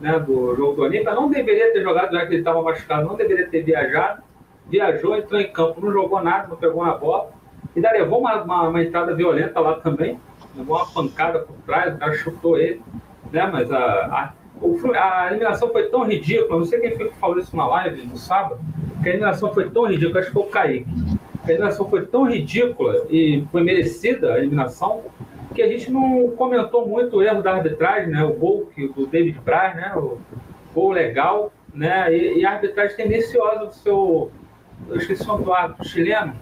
né, do jogo do Olímpia, não deveria ter jogado, já que ele estava machucado, não deveria ter viajado. viajou, entrou em campo, não jogou nada, não pegou na bola. E daí levou uma, uma, uma entrada violenta lá também, levou uma pancada por trás, o cara chutou ele, né? Mas a, a, a eliminação foi tão ridícula, não sei quem foi que falou isso na live no sábado, que a eliminação foi tão ridícula, acho que foi o Kaique. A eliminação foi tão ridícula e foi merecida a eliminação, que a gente não comentou muito o erro da arbitragem, né? O gol que, do David Braz, né? O gol legal, né? E, e a arbitragem tendenciosa do seu, eu esqueci o nome do árbitro chileno,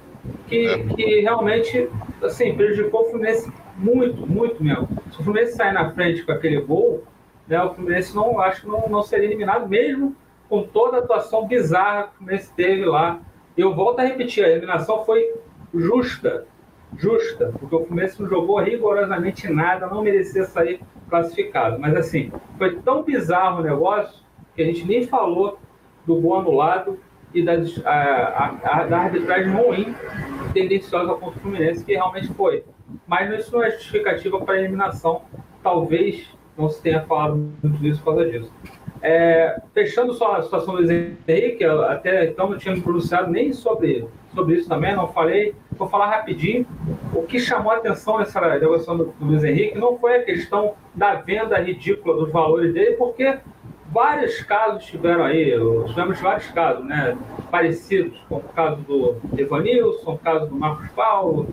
que, é. que realmente, assim, prejudicou o Fluminense muito, muito mesmo. Se o Fluminense sair na frente com aquele gol, né? O Fluminense não, acho que não, não seria eliminado, mesmo com toda a atuação bizarra que o Fluminense teve lá. Eu volto a repetir, a eliminação foi justa, justa, porque o Fluminense não jogou rigorosamente nada, não merecia sair classificado. Mas assim, foi tão bizarro o negócio que a gente nem falou do gol anulado e da, a, a, da arbitragem ruim, tendenciosa contra o Fluminense, que realmente foi. Mas isso não é justificativa para a eliminação. Talvez não se tenha falado muito disso por causa disso. É, fechando só a situação do Luiz Henrique, até então não tinha me pronunciado nem sobre, sobre isso também, não falei. Vou falar rapidinho. O que chamou a atenção nessa negociação do, Luiz Henrique não foi a questão da venda ridícula dos valores dele, porque vários casos tiveram aí, tivemos vários casos, né? Parecidos, como o caso do Evanilson, o caso do Marcos Paulo,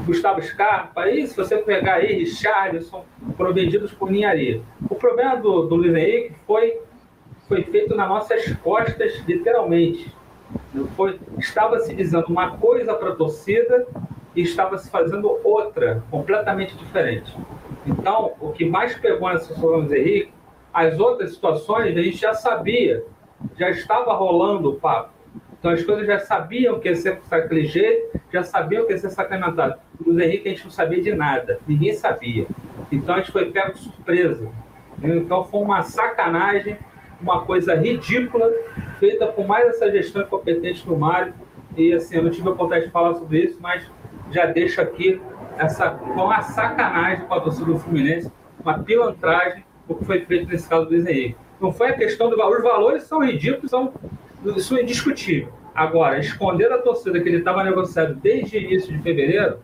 Gustavo Scarpa, e se você pegar aí, Richardson, foram vendidos por ninharia. O problema do, do Luiz Henrique foi, foi feito nas nossas costas, literalmente. Foi, estava se dizendo uma coisa para a torcida e estava se fazendo outra, completamente diferente. Então, o que mais pegou nessa situação Henrique, as outras situações a gente já sabia, já estava rolando o papo. Então as coisas já sabiam que ia ser daquele jeito, já sabiam que ia ser sacramentado. O Luiz Henrique a gente não sabia de nada, ninguém sabia. Então a gente foi pego de surpresa. Então foi uma sacanagem, uma coisa ridícula, feita por mais essa gestão incompetente do Mário. E assim, eu não tive a oportunidade de falar sobre isso, mas já deixo aqui essa uma sacanagem com a torcida do Fluminense, uma pilantragem, o que foi feito nesse caso do Henrique. Não foi a questão do valor, os valores são ridículos, são isso é indiscutível. Agora, esconder a torcida que ele estava negociando desde início de fevereiro,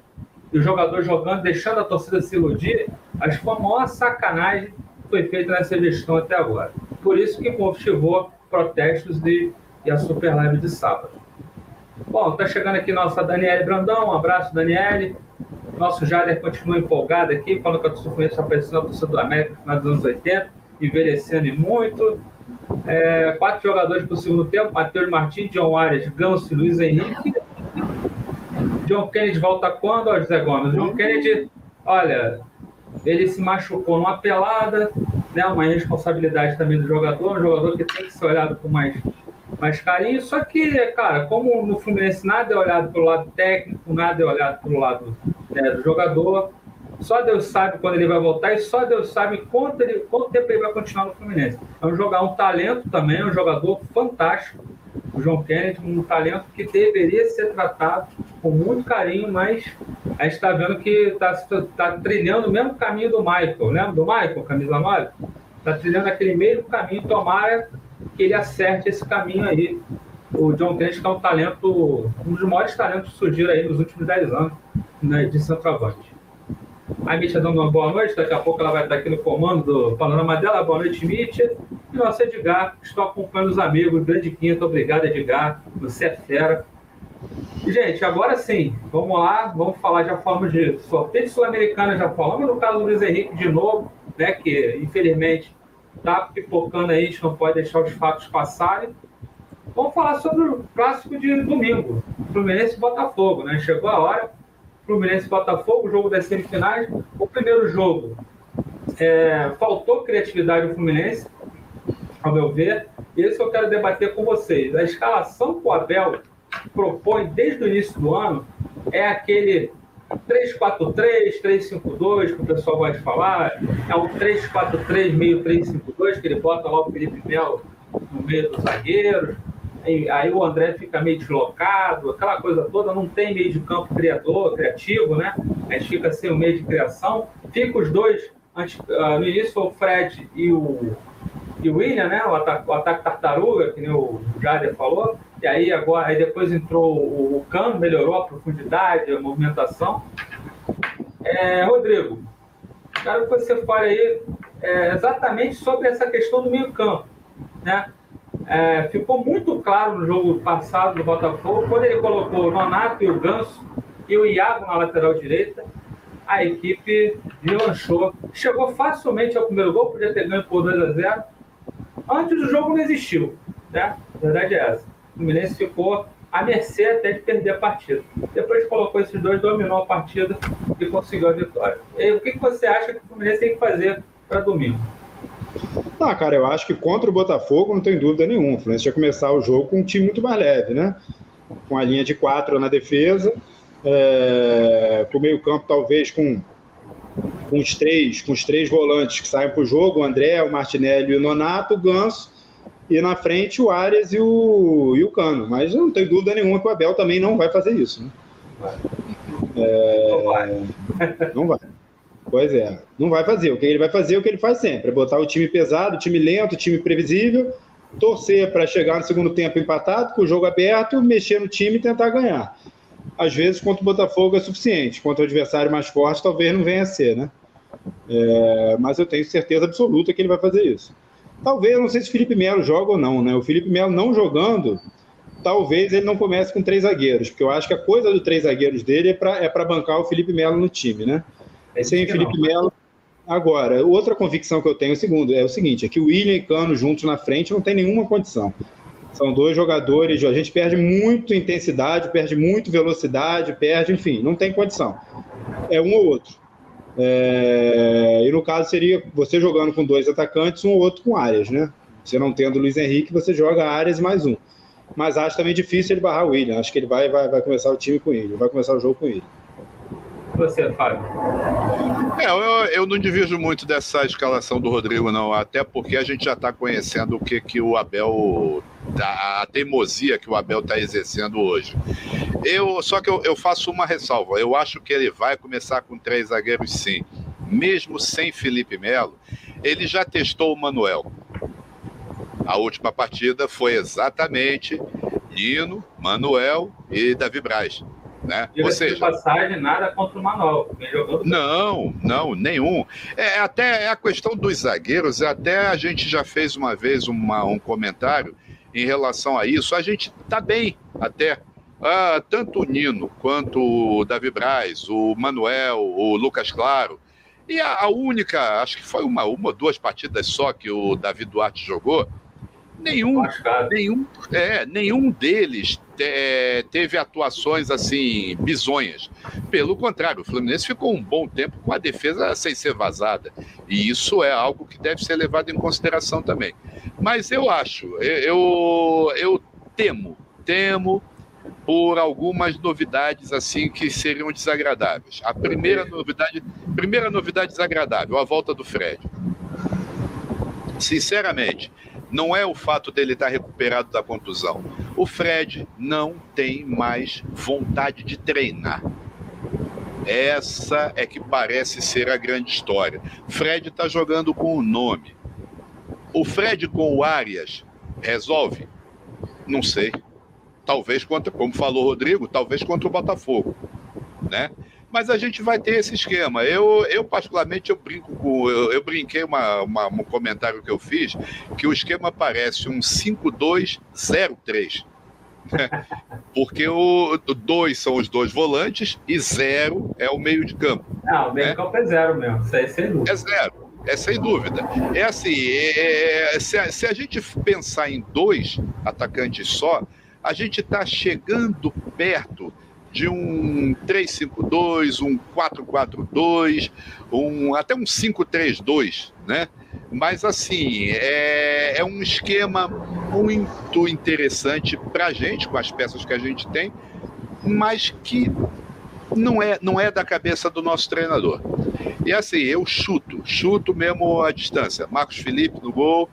e o jogador jogando, deixando a torcida se iludir, acho que foi a maior sacanagem que foi feita nessa gestão até agora. Por isso que motivou protestos de, e a Super Live de sábado. Bom, está chegando aqui nossa Daniele Brandão, um abraço, Daniele. Nosso Jader continua empolgado aqui, falando que a torcida está aparecendo a torcida do América no final dos anos 80, envelhecendo e muito. É, quatro jogadores para o segundo tempo: Matheus Martins, John Arias, Ganso e Luiz Henrique. John Kennedy volta quando, ó, José Gomes? John Kennedy, olha, ele se machucou numa pelada, né? Uma responsabilidade também do jogador, um jogador que tem que ser olhado com mais, mais carinho. Só que, cara, como no Fluminense nada é olhado pelo lado técnico, nada é olhado pelo lado né, do jogador, só Deus sabe quando ele vai voltar e só Deus sabe quanto, ele, quanto tempo ele vai continuar no Fluminense. É um jogador, um talento também, um jogador fantástico. O João Kennedy, um talento que deveria ser tratado com muito carinho, mas a gente está vendo que está tá trilhando o mesmo caminho do Michael. Lembra do Michael, camisa 9? Está trilhando aquele mesmo caminho. Tomara que ele acerte esse caminho aí. O John Kennedy, que é um talento, um dos maiores talentos que surgiram aí nos últimos 10 anos né, de centroavante. A Mítia dando uma boa noite, daqui a pouco ela vai estar aqui no comando do panorama dela. Boa noite, Mítia. E nossa Edgar, estou acompanhando os amigos, grande quinta, obrigado, Edgar. Você é fera. Gente, agora sim, vamos lá, vamos falar já falamos de sorteio sul-americana, já falamos no caso do Luiz Henrique de novo, né? Que infelizmente está pipocando aí, a gente não pode deixar os fatos passarem. Vamos falar sobre o clássico de domingo, Fluminense e Botafogo, né? Chegou a hora Fluminense e Botafogo, jogo das semifinais. O primeiro jogo é, faltou criatividade do Fluminense, ao meu ver. E isso eu quero debater com vocês. A escalação que o Abel propõe desde o início do ano é aquele 3-4-3, 3-5-2, que o pessoal gosta de falar. É um 3-4-3, meio 3-5-2, que ele bota lá o Felipe Melo no meio dos zagueiros aí o André fica meio deslocado, aquela coisa toda, não tem meio de campo criador, criativo, né? A gente fica sem o meio de criação. Fica os dois, antes, uh, no início foi o Fred e o, e o William, né? O ataque, o ataque tartaruga, que nem o Jader falou. e aí agora aí depois entrou o, o Cano, melhorou a profundidade, a movimentação. É, Rodrigo, quero que você fale aí é, exatamente sobre essa questão do meio-campo. Né? É, ficou muito claro no jogo passado do Botafogo, quando ele colocou o Nonato e o Ganso e o Iago na lateral direita, a equipe relanchou. Chegou facilmente ao primeiro gol, podia ter ganho por 2 a 0 Antes o jogo não existiu. Né? A verdade é essa. O Fluminense ficou à mercê até de perder a partida. Depois colocou esses dois, dominou a partida e conseguiu a vitória. E o que você acha que o Fluminense tem que fazer para domingo? Ah, cara, eu acho que contra o Botafogo não tem dúvida nenhuma. O Fluminense ia começar o jogo com um time muito mais leve, né? Com a linha de quatro na defesa, é, com o meio-campo talvez com, com os três, com os três volantes que saem para o jogo, o André, o Martinelli e o Nonato, o Ganso, e na frente o Arias e o, e o Cano. Mas não tem dúvida nenhuma que o Abel também não vai fazer isso. Né? É, não vai. Não vai. Pois é, não vai fazer. O que ele vai fazer é o que ele faz sempre: é botar o time pesado, o time lento, o time previsível, torcer para chegar no segundo tempo empatado, com o jogo aberto, mexer no time e tentar ganhar. Às vezes, contra o Botafogo é suficiente, contra o adversário mais forte, talvez não venha a ser, né? É, mas eu tenho certeza absoluta que ele vai fazer isso. Talvez, não sei se o Felipe Melo joga ou não, né? O Felipe Melo não jogando, talvez ele não comece com três zagueiros, porque eu acho que a coisa dos três zagueiros dele é para é bancar o Felipe Melo no time, né? Sem Felipe Melo. Agora, outra convicção que eu tenho, segundo, é o seguinte: é que o William e Cano juntos na frente não tem nenhuma condição. São dois jogadores, a gente perde muito intensidade, perde muito velocidade, perde, enfim, não tem condição. É um ou outro. É... E no caso seria você jogando com dois atacantes, um ou outro com áreas, né? Você não tendo Luiz Henrique, você joga áreas mais um. Mas acho também difícil ele barrar o William. Acho que ele vai, vai, vai começar o time com ele, vai começar o jogo com ele você, Fábio? É, eu, eu não divido muito dessa escalação do Rodrigo, não, até porque a gente já está conhecendo o que, que o Abel. Tá, a teimosia que o Abel está exercendo hoje. Eu, só que eu, eu faço uma ressalva. Eu acho que ele vai começar com três zagueiros, sim. Mesmo sem Felipe Melo, ele já testou o Manuel. A última partida foi exatamente Nino, Manuel e Davi Braz. Né? Ou seja, passagem, nada contra o Manuel. Não, não, nenhum. É até é a questão dos zagueiros, até a gente já fez uma vez uma, um comentário em relação a isso. A gente está bem até. Ah, tanto o Nino quanto o Davi Braz, o Manuel, o Lucas Claro. E a, a única, acho que foi uma, uma duas partidas só que o Davi Duarte jogou, nenhum, nenhum, é, nenhum deles te, teve atuações assim bizonhas. Pelo contrário, o Fluminense ficou um bom tempo com a defesa sem ser vazada. E isso é algo que deve ser levado em consideração também. Mas eu acho, eu, eu temo, temo por algumas novidades assim que seriam desagradáveis. A primeira novidade, primeira novidade desagradável, a volta do Fred. Sinceramente, não é o fato dele estar recuperado da contusão. O Fred não tem mais vontade de treinar. Essa é que parece ser a grande história. Fred está jogando com o nome. O Fred com o Arias resolve? Não sei. Talvez contra, como falou o Rodrigo, talvez contra o Botafogo, né? Mas a gente vai ter esse esquema. Eu, eu particularmente, eu brinco com. Eu, eu brinquei uma, uma, um comentário que eu fiz, que o esquema parece um 5-2-0-3. Porque o 2 são os dois volantes e zero é o meio de campo. Não, o meio de né? campo é zero mesmo, isso aí é sem dúvida. É zero, é sem dúvida. É assim, é, é, se, a, se a gente pensar em dois atacantes só, a gente está chegando perto de um 352, um 442, um, até um 532, né? Mas, assim, é, é um esquema muito interessante para a gente, com as peças que a gente tem, mas que não é, não é da cabeça do nosso treinador. E assim, eu chuto, chuto mesmo a distância. Marcos Felipe no gol,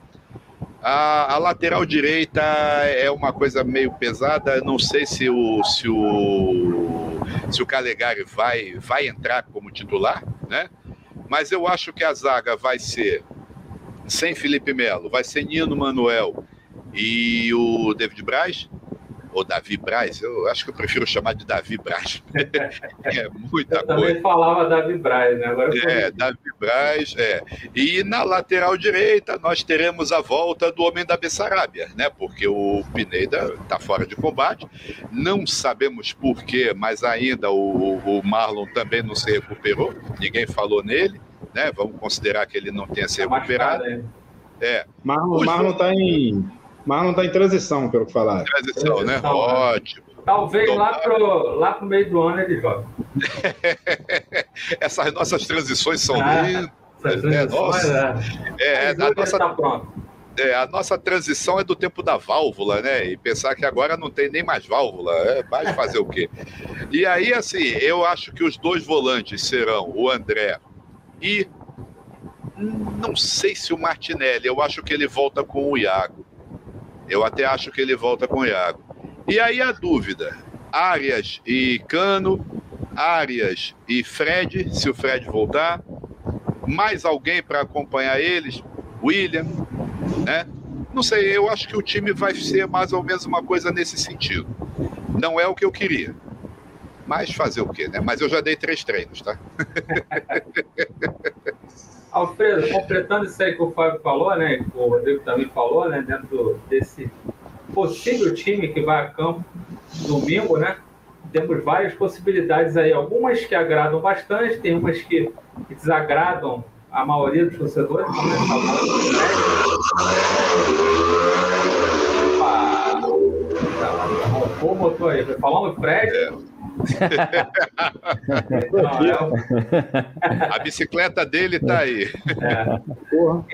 a, a, lateral direita é uma coisa meio pesada. Não sei se o, se o, se o Calegari vai, vai entrar como titular, né? Mas eu acho que a zaga vai ser sem Felipe Melo, vai ser Nino Manuel e o David Braz. Ou Davi Braz, eu acho que eu prefiro chamar de Davi Braz. é muita eu coisa. também falava Davi Braz, né? Agora é, Davi Braz, é. E na lateral direita nós teremos a volta do homem da Bessarabia, né? Porque o Pineda está fora de combate. Não sabemos por quê, mas ainda o, o Marlon também não se recuperou. Ninguém falou nele, né? Vamos considerar que ele não tenha se tá recuperado. É. Marlon, Marlon está em Marlon está em transição, pelo que falaram. Transição, né? transição né? Ótimo. Talvez então, lá, pro, lá pro meio do ano ele jogue. Essas nossas transições são ah, lindas. Né? Nossa. É, é, a nossa, tá é, a nossa transição é do tempo da válvula, né? E pensar que agora não tem nem mais válvula, é, vai fazer o quê? E aí, assim, eu acho que os dois volantes serão o André e não sei se o Martinelli, eu acho que ele volta com o Iago. Eu até acho que ele volta com o Iago. E aí a dúvida: Arias e Cano, Arias e Fred, se o Fred voltar, mais alguém para acompanhar eles, William, né? Não sei, eu acho que o time vai ser mais ou menos uma coisa nesse sentido. Não é o que eu queria. Mas fazer o quê, né? Mas eu já dei três treinos, tá? Alfredo, completando isso aí que o Fábio falou, né? Que o Rodrigo também falou, né? Dentro desse possível time que vai a campo domingo, né? Temos várias possibilidades aí, algumas que agradam bastante, tem umas que, desagradam a maioria dos torcedores. Opa! O motor aí, falando Fred. É. a bicicleta dele está aí. É.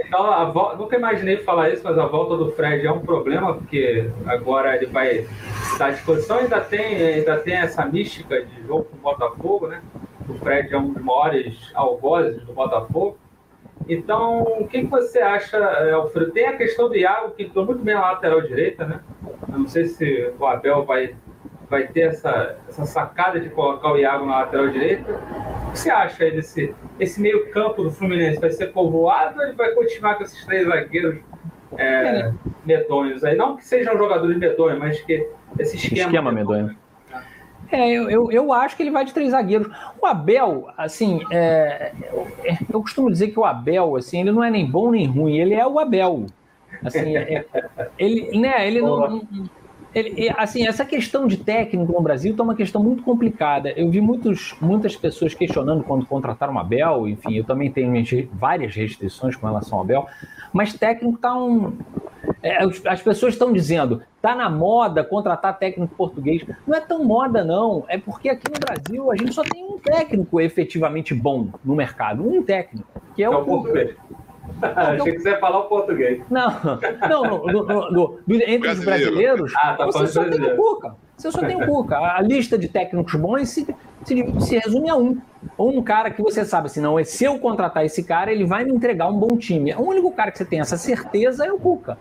Então, vo... nunca imaginei falar isso, mas a volta do Fred é um problema, porque agora ele vai estar à disposição. Ainda tem, ainda tem essa mística de jogo com o Botafogo, né? O Fred é um dos maiores algozes do Botafogo. Então, o que, que você acha, Alfredo? Tem a questão do Iago, que entrou muito bem na lateral direita, né? Eu não sei se o Abel vai vai ter essa, essa sacada de colocar o Iago na lateral direita. O que você acha aí desse esse meio campo do Fluminense? Vai ser povoado ou ele vai continuar com esses três zagueiros é, medonhos aí? Não que sejam jogadores medonhos, mas que esse esquema, esquema medonho. É, eu, eu, eu, acho que ele vai de três zagueiros. O Abel, assim, é, eu, eu, costumo dizer que o Abel, assim, ele não é nem bom nem ruim, ele é o Abel. Assim, é, ele, né, ele não, ele, assim, essa questão de técnico no Brasil está uma questão muito complicada. Eu vi muitos, muitas pessoas questionando quando contrataram o Abel, enfim, eu também tenho várias restrições com relação ao Abel, mas técnico está um. É, as pessoas estão dizendo, está na moda contratar técnico português. Não é tão moda, não. É porque aqui no Brasil a gente só tem um técnico efetivamente bom no mercado. Um técnico, que é, é o, o. Achei que você ia falar o português. Não, não, no, no, no, entre os brasileiros, ah, tá você só tem o Cuca. Você só tem o Cuca. A lista de técnicos bons se, se, se resume a um. Ou um cara que você sabe assim, não, se eu contratar esse cara, ele vai me entregar um bom time. O único cara que você tem essa certeza é o Cuca.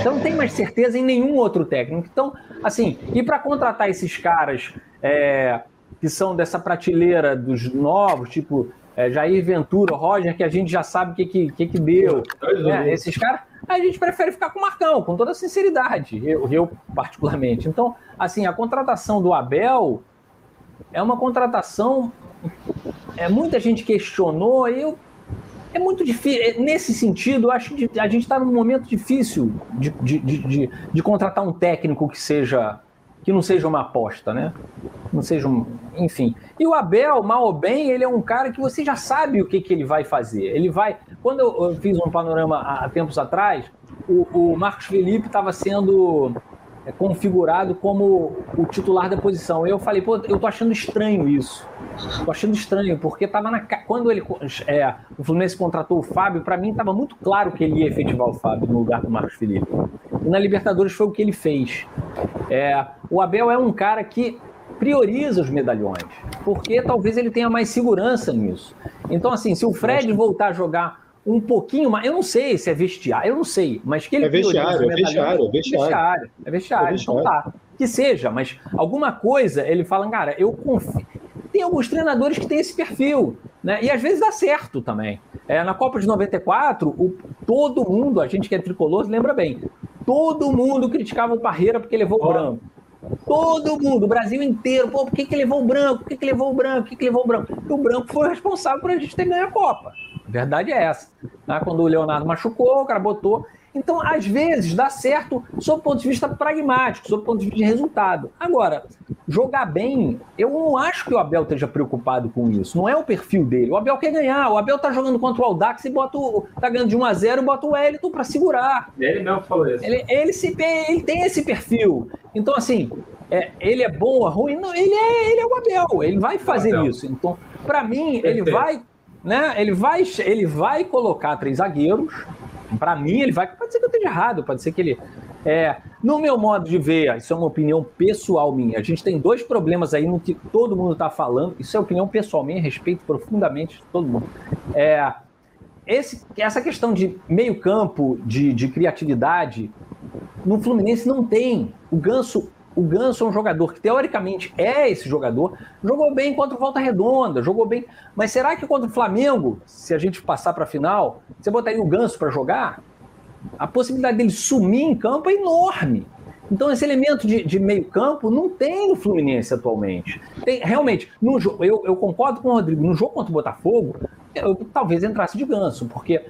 Então não tem mais certeza em nenhum outro técnico. Então, assim, e para contratar esses caras é, que são dessa prateleira dos novos, tipo é, Jair Ventura, Roger, que a gente já sabe o que, que, que, que deu. Né? Esses caras, a gente prefere ficar com o Marcão, com toda sinceridade, eu, eu particularmente. Então, assim, a contratação do Abel é uma contratação. É, muita gente questionou, eu é muito difícil. É, nesse sentido, acho que a gente está num momento difícil de, de, de, de, contratar um técnico que seja que não seja uma aposta, né? Não seja um. Enfim. E o Abel, mal ou bem, ele é um cara que você já sabe o que, que ele vai fazer. Ele vai. Quando eu fiz um panorama há tempos atrás, o, o Marcos Felipe estava sendo é, configurado como o titular da posição. Eu falei, pô, eu tô achando estranho isso. Tô achando estranho, porque tava na. Quando ele, é, o Fluminense contratou o Fábio, para mim tava muito claro que ele ia efetivar o Fábio no lugar do Marcos Felipe. E na Libertadores foi o que ele fez. É, o Abel é um cara que prioriza os medalhões, porque talvez ele tenha mais segurança nisso. Então, assim, se o Fred voltar a jogar um pouquinho mais, eu não sei se é vestiário, eu não sei, mas que ele é vestiário, é vestiário, é vestiário, é vestiário, então tá, que seja, mas alguma coisa ele fala, cara, eu confio. Tem alguns treinadores que têm esse perfil, né? E às vezes dá certo também. É, na Copa de 94, o, todo mundo, a gente que é tricolor, lembra bem, todo mundo criticava o Parreira porque levou o branco. Todo mundo, o Brasil inteiro. Pô, por que, que levou o branco? Por que, que levou o branco? Por que, que levou o branco? E o branco foi responsável por a gente ter ganho a Copa. A verdade é essa. Tá? Quando o Leonardo machucou, o cara botou. Então, às vezes, dá certo sob o ponto de vista pragmático, sob o ponto de vista de resultado. Agora, jogar bem, eu não acho que o Abel esteja preocupado com isso. Não é o perfil dele. O Abel quer ganhar. O Abel tá jogando contra o Aldax e bota o, tá ganhando de 1 a 0 e bota o Wellington para segurar. Ele mesmo falou isso. Ele, ele, se, ele tem esse perfil. Então, assim, é, ele é bom ou ruim? Não, ele é, ele é o Abel. Ele vai fazer isso. Então, para mim, Perfeito. ele vai, né? Ele vai, ele vai colocar três zagueiros para mim, ele vai. Pode ser que eu esteja errado, pode ser que ele. É, no meu modo de ver, isso é uma opinião pessoal minha. A gente tem dois problemas aí no que todo mundo está falando. Isso é opinião pessoal minha, respeito profundamente todo mundo. É, esse, essa questão de meio-campo, de, de criatividade, no Fluminense não tem. O Ganso o Ganso é um jogador que, teoricamente, é esse jogador. Jogou bem contra o Volta Redonda, jogou bem. Mas será que contra o Flamengo, se a gente passar para a final, você botaria o Ganso para jogar? A possibilidade dele sumir em campo é enorme. Então, esse elemento de, de meio-campo não tem no Fluminense atualmente. Tem, realmente, no, eu, eu concordo com o Rodrigo, no jogo contra o Botafogo, eu, talvez entrasse de ganso, porque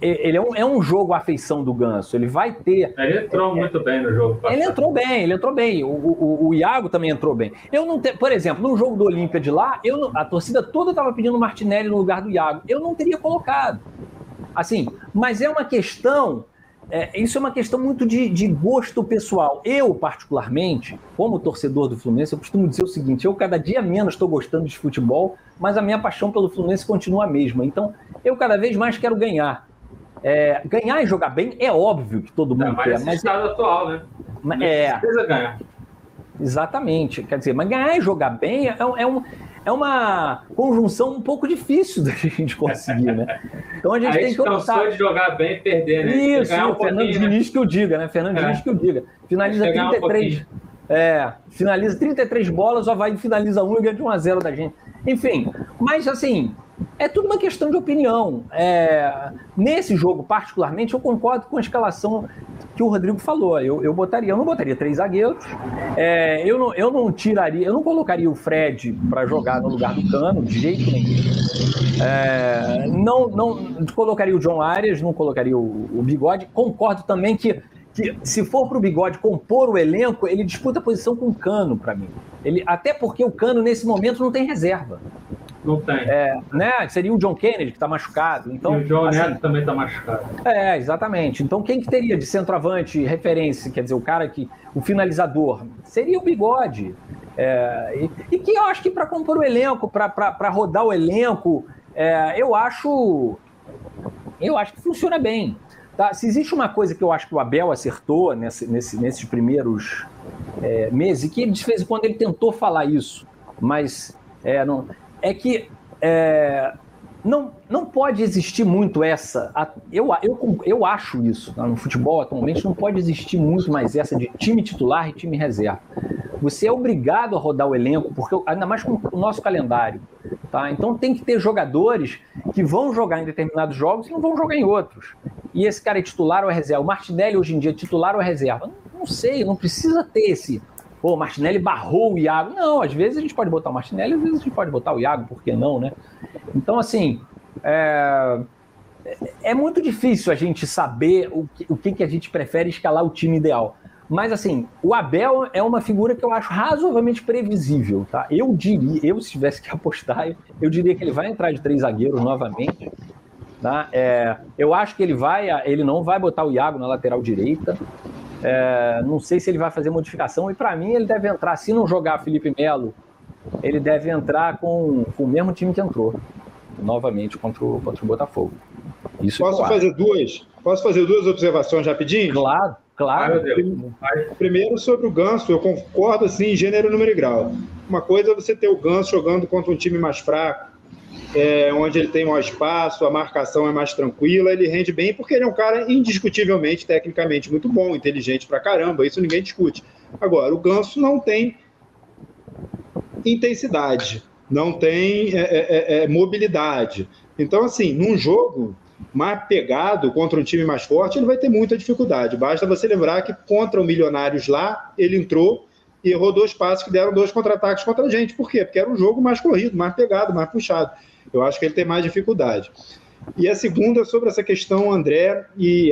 ele é um, é um jogo à feição do Ganso. Ele vai ter. Ele entrou é, muito bem no jogo. Passado. Ele entrou bem, ele entrou bem. O, o, o Iago também entrou bem. Eu não te, por exemplo, no jogo do Olímpia de lá, eu, a torcida toda estava pedindo Martinelli no lugar do Iago. Eu não teria colocado. Assim, mas é uma questão. É, isso é uma questão muito de, de gosto pessoal. Eu, particularmente, como torcedor do Fluminense, eu costumo dizer o seguinte: eu cada dia menos estou gostando de futebol, mas a minha paixão pelo Fluminense continua a mesma. Então, eu cada vez mais quero ganhar. É, ganhar e jogar bem é óbvio que todo mundo é, quer. Mas estado atual, né? Mas, é, precisa ganhar. Exatamente. Quer dizer, mas ganhar e jogar bem é, é, um, é uma conjunção um pouco difícil da gente conseguir, né? Então a gente a tem que optar. de jogar bem e perder, né? Isso, um Fernando Diniz né? que eu diga, né? Fernando é. Diniz que eu diga. Finaliza 33. Um é, finaliza 33 bolas, vai e finaliza um e ganha de 1 a 0 da gente. Enfim, mas assim, é tudo uma questão de opinião. É, nesse jogo, particularmente, eu concordo com a escalação que o Rodrigo falou. Eu, eu botaria, eu não botaria três zagueiros. É, eu, não, eu não tiraria, eu não colocaria o Fred para jogar no lugar do Cano, de jeito nenhum. É, não, não colocaria o John Arias, não colocaria o, o Bigode. Concordo também que que se for para o Bigode compor o elenco, ele disputa a posição com o Cano, para mim. Ele, até porque o Cano, nesse momento, não tem reserva. Não tem. É, né? Seria o John Kennedy, que está machucado. Então, e o John assim, Neto também está machucado. É, exatamente. Então, quem que teria de centroavante referência? Quer dizer, o cara que. O finalizador. Seria o bigode. É, e, e, que eu acho que para compor o elenco, para rodar o elenco, é, eu acho. Eu acho que funciona bem. Tá? Se existe uma coisa que eu acho que o Abel acertou nesse, nesse, nesses primeiros é, meses, e que ele, de vez em quando ele tentou falar isso, mas é, não, é que é, não, não pode existir muito essa. Eu, eu, eu acho isso. Tá? No futebol, atualmente, não pode existir muito mais essa de time titular e time reserva. Você é obrigado a rodar o elenco, porque ainda mais com o nosso calendário. Tá? Então tem que ter jogadores que vão jogar em determinados jogos e não vão jogar em outros. E esse cara é titular ou é reserva? O Martinelli hoje em dia é titular ou é reserva? Não, não sei, não precisa ter esse pô, o Martinelli barrou o Iago. Não, às vezes a gente pode botar o Martinelli, às vezes a gente pode botar o Iago, por que não, né? Então, assim, é, é muito difícil a gente saber o que, o que, a gente prefere escalar o time ideal. Mas, assim, o Abel é uma figura que eu acho razoavelmente previsível, tá? Eu diria, eu se tivesse que apostar, eu diria que ele vai entrar de três zagueiros novamente, tá? É, eu acho que ele vai, ele não vai botar o Iago na lateral direita, é, não sei se ele vai fazer modificação. E para mim, ele deve entrar, se não jogar Felipe Melo, ele deve entrar com, com o mesmo time que entrou novamente contra o, contra o Botafogo. Isso Posso fazer duas? Posso fazer duas observações rapidinho? Claro, claro. Primeiro sobre o Ganso, eu concordo assim em gênero, número e grau. Uma coisa é você ter o Ganso jogando contra um time mais fraco, é, onde ele tem maior espaço, a marcação é mais tranquila, ele rende bem porque ele é um cara indiscutivelmente, tecnicamente muito bom, inteligente pra caramba, isso ninguém discute. Agora, o Ganso não tem intensidade, não tem é, é, é, é mobilidade. Então, assim, num jogo mais pegado contra um time mais forte, ele vai ter muita dificuldade. Basta você lembrar que contra o Milionários lá, ele entrou e errou dois passes que deram dois contra-ataques contra a gente. Por quê? Porque era um jogo mais corrido, mais pegado, mais puxado. Eu acho que ele tem mais dificuldade. E a segunda sobre essa questão André e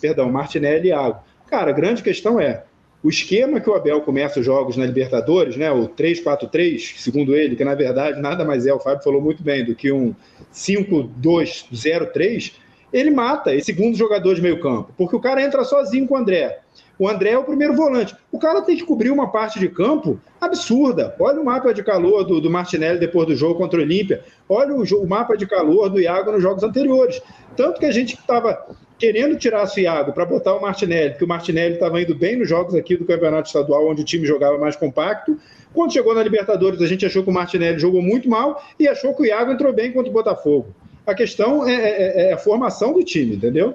perdão, Martinelli e Iago. Cara, a grande questão é o esquema que o Abel começa os jogos na Libertadores, né, o 3-4-3, segundo ele, que na verdade nada mais é, o Fábio falou muito bem, do que um 5-2-0-3, ele mata esse segundo jogador de meio campo, porque o cara entra sozinho com o André. O André é o primeiro volante. O cara tem que cobrir uma parte de campo absurda. Olha o mapa de calor do, do Martinelli depois do jogo contra o Olímpia. Olha o, o, mapa de calor do Iago nos jogos anteriores. Tanto que a gente estava querendo tirar o Iago para botar o Martinelli, porque o Martinelli estava indo bem nos jogos aqui do Campeonato Estadual, onde o time jogava mais compacto. Quando chegou na Libertadores, a gente achou que o Martinelli jogou muito mal e achou que o Iago entrou bem contra o Botafogo. A questão é, é, é a formação do time, entendeu?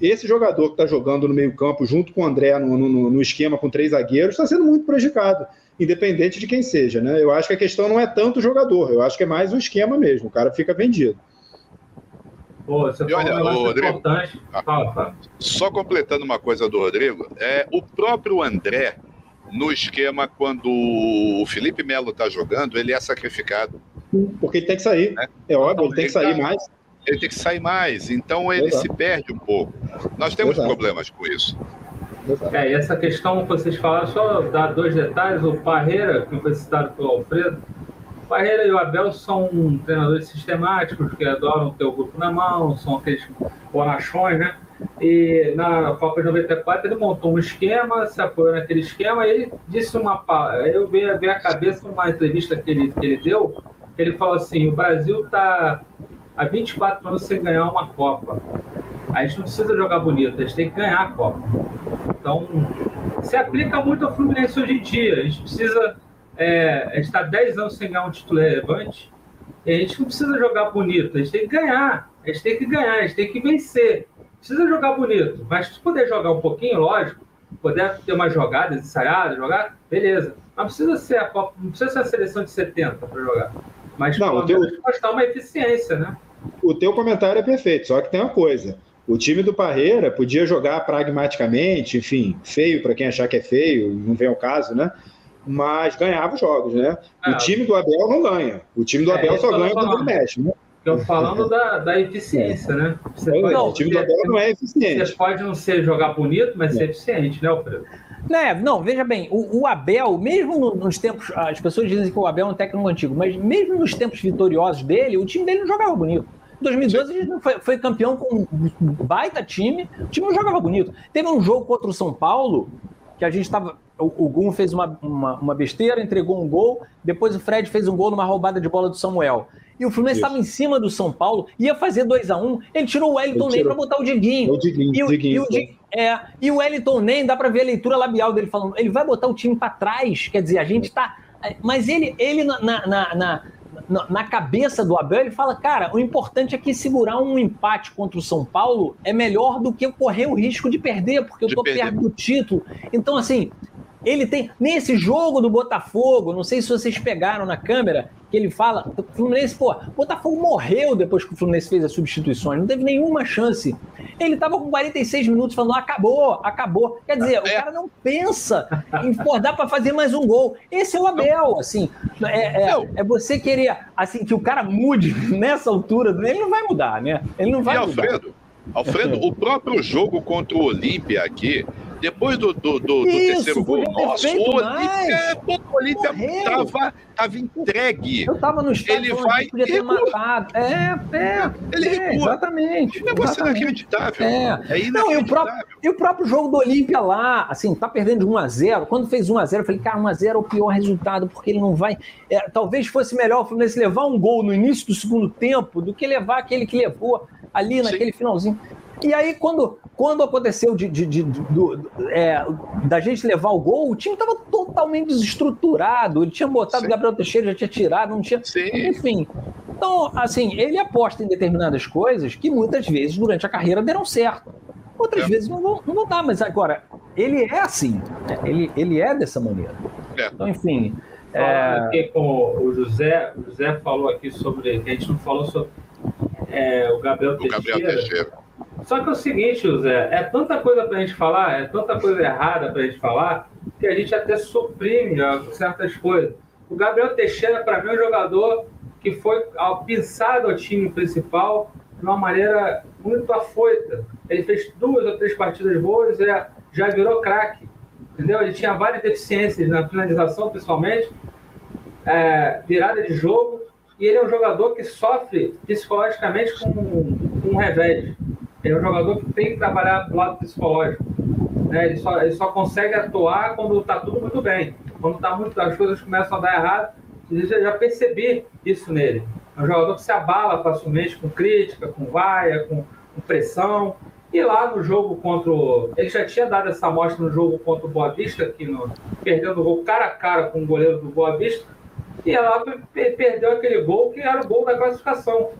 esse jogador que está jogando no meio-campo junto com o André no, no, no esquema com três zagueiros está sendo muito prejudicado, independente de quem seja. Né? Eu acho que a questão não é tanto o jogador, eu acho que é mais o esquema mesmo. O cara fica vendido. Pô, você e olha, o Rodrigo, ah, fala, fala. só completando uma coisa do Rodrigo, é o próprio André, no esquema, quando o Felipe Melo está jogando, ele é sacrificado. Porque ele tem que sair. É, é óbvio, ele tem que sair tá... mais ele tem que sair mais, então ele Exato. se perde um pouco. Nós temos Exato. problemas com isso. É, e essa questão que vocês falaram, só dar dois detalhes, o Parreira, que foi citado pelo Alfredo, o Parreira e o Abel são treinadores sistemáticos, que adoram ter o grupo na mão, são aqueles bonachões, né? E na Copa de 94 ele montou um esquema, se apoiou naquele esquema, e ele disse uma. Eu vi, a cabeça numa entrevista que ele, que ele deu, ele falou assim: o Brasil está há 24 anos sem ganhar uma Copa. A gente não precisa jogar bonito, a gente tem que ganhar a Copa. Então, se aplica muito ao Fluminense hoje em dia. A gente precisa. É, a gente está 10 anos sem ganhar um título relevante. E a gente não precisa jogar bonito, a gente tem que ganhar. A gente tem que ganhar, a gente tem que vencer. Precisa jogar bonito, mas se puder jogar um pouquinho, lógico, puder ter umas jogadas ensaiadas, jogar, beleza. Não precisa ser a Copa, não precisa ser a seleção de 70 para jogar. Mas não, menos mostrar uma eficiência, né? o teu comentário é perfeito, só que tem uma coisa. O time do Parreira podia jogar pragmaticamente, enfim, feio para quem achar que é feio, não vem ao caso, né? Mas ganhava os jogos, né? o é. time do Abel não ganha. O time do é, Abel só ganha quando mexe, né? Estou falando da, da eficiência, né? Você pode, não, o time do Abel não é eficiente. Você pode não ser jogar bonito, mas ser eficiente, né, Alfredo? É, não, veja bem, o, o, Abel, mesmo nos tempos. As pessoas dizem que o Abel é um técnico antigo, mas mesmo nos tempos vitoriosos dele, o time dele não jogava bonito. Em 2012 ele foi, foi campeão com um baita time, o time não jogava bonito. Teve um jogo contra o São Paulo, que a gente estava. O, o Gum fez uma, uma, uma, besteira, entregou um gol, depois o Fred fez um gol numa roubada de bola do Samuel. E o Fluminense estava em cima do São Paulo, ia fazer 2 a 1 um, ele tirou o Wellington Ney para botar o Diguinho. O Diguinho, e o, Diguinho, e o, é, e o Wellington Ney, dá para ver a leitura labial dele falando, ele vai botar o time para trás, quer dizer, a gente está Mas ele, ele na, na, na, na, cabeça do Abel, ele fala, cara, o importante é que segurar um empate contra o São Paulo é melhor do que correr o risco de perder, porque eu tô perto do título. Então, assim, ele tem. Nesse jogo do Botafogo, não sei se vocês pegaram na câmera, que ele fala. O Fluminense, pô, o Botafogo morreu depois que o Fluminense fez as substituições, não teve nenhuma chance. Ele tava com 46 minutos falando: acabou, acabou. Quer dizer, é. o cara não pensa em, pô, dá pra fazer mais um gol. Esse é o Abel, assim. É, é, é, você querer, assim, que o cara mude nessa altura, ele não vai mudar, né? Ele não vai e mudar. Alfredo, Alfredo, o próprio jogo contra o Olímpia aqui, depois do, do, do, do Isso, terceiro gol nosso, o Olímpia, o Olímpia tava, tava entregue. Eu tava no estádio ele vai podia ter matado. É, é, ele é, exatamente. É um negócio inacreditável. É. é Não, e o, próprio, e o próprio jogo do Olímpia lá, assim, tá perdendo de 1 a 0 Quando fez 1 a 0 eu falei, cara, 1 a 0 é o pior resultado, porque ele não vai... É, talvez fosse melhor o Fluminense levar um gol no início do segundo tempo do que levar aquele que levou ali naquele Sim. finalzinho. E aí, quando, quando aconteceu de, de, de, de do, é, da gente levar o gol, o time estava totalmente desestruturado. Ele tinha botado Sim. o Gabriel Teixeira, já tinha tirado, não tinha. Sim. Enfim. Então, assim, ele aposta em determinadas coisas que muitas vezes durante a carreira deram certo. Outras é. vezes não vão, não vão dar, mas agora, ele é assim. Né? Ele, ele é dessa maneira. É. Então, enfim. É... Aqui com o José, o José falou aqui sobre. Que a gente não falou sobre é, o Gabriel o Teixeira. Gabriel Teixeira só que é o seguinte, José, é tanta coisa para a gente falar, é tanta coisa errada para a gente falar, que a gente até suprime certas coisas. O Gabriel Teixeira, para mim, é um jogador que foi pensado ao time principal de uma maneira muito afoita. Ele fez duas ou três partidas boas e já virou craque. Entendeu? Ele tinha várias deficiências na finalização, principalmente, é, virada de jogo, e ele é um jogador que sofre psicologicamente com, com um revés. É um jogador que tem que trabalhar do lado psicológico. Né? Ele, só, ele só consegue atuar quando está tudo muito bem. Quando tá muito, as coisas começam a dar errado, eu já percebi isso nele. É um jogador que se abala facilmente com crítica, com vaia, com, com pressão. E lá no jogo contra o. Ele já tinha dado essa amostra no jogo contra o Boa Vista, aqui no, perdendo o gol cara a cara com o goleiro do Boa Vista. E lá perdeu aquele gol que era o gol da classificação.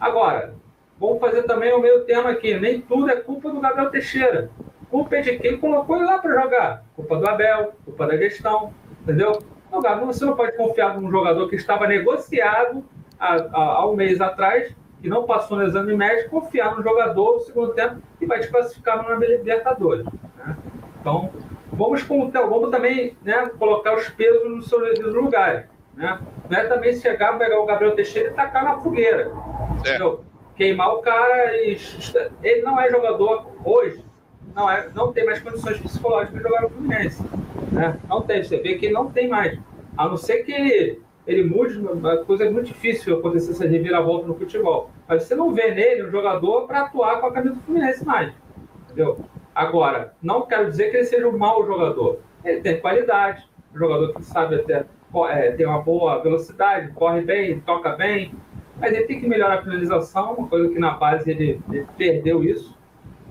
Agora, vamos fazer também o meio tema aqui. Nem tudo é culpa do Gabriel Teixeira. Culpa é de quem colocou ele lá para jogar. Culpa do Abel, culpa da gestão, entendeu? Não, você não pode confiar num jogador que estava negociado há, há, há um mês atrás, que não passou no exame médico, confiar no jogador no segundo tempo e vai te classificar na Libertadores. Né? Então, vamos, vamos também né, colocar os pesos nos seus lugares. Né? Não é também chegar, pegar o Gabriel Teixeira e tacar na fogueira. É. Queimar o cara e. Ele não é jogador hoje, não, é, não tem mais condições psicológicas de jogar no Fluminense. Né? Não tem, você vê que não tem mais. A não ser que ele, ele mude, uma coisa é muito difícil acontecer essa reviravolta no futebol. Mas você não vê nele um jogador para atuar com a camisa do Fluminense mais. Entendeu? Agora, não quero dizer que ele seja um mau jogador. Ele tem qualidade, um jogador que sabe até é, tem uma boa velocidade, corre bem, toca bem, mas ele tem que melhorar a finalização, uma coisa que na base ele, ele perdeu isso.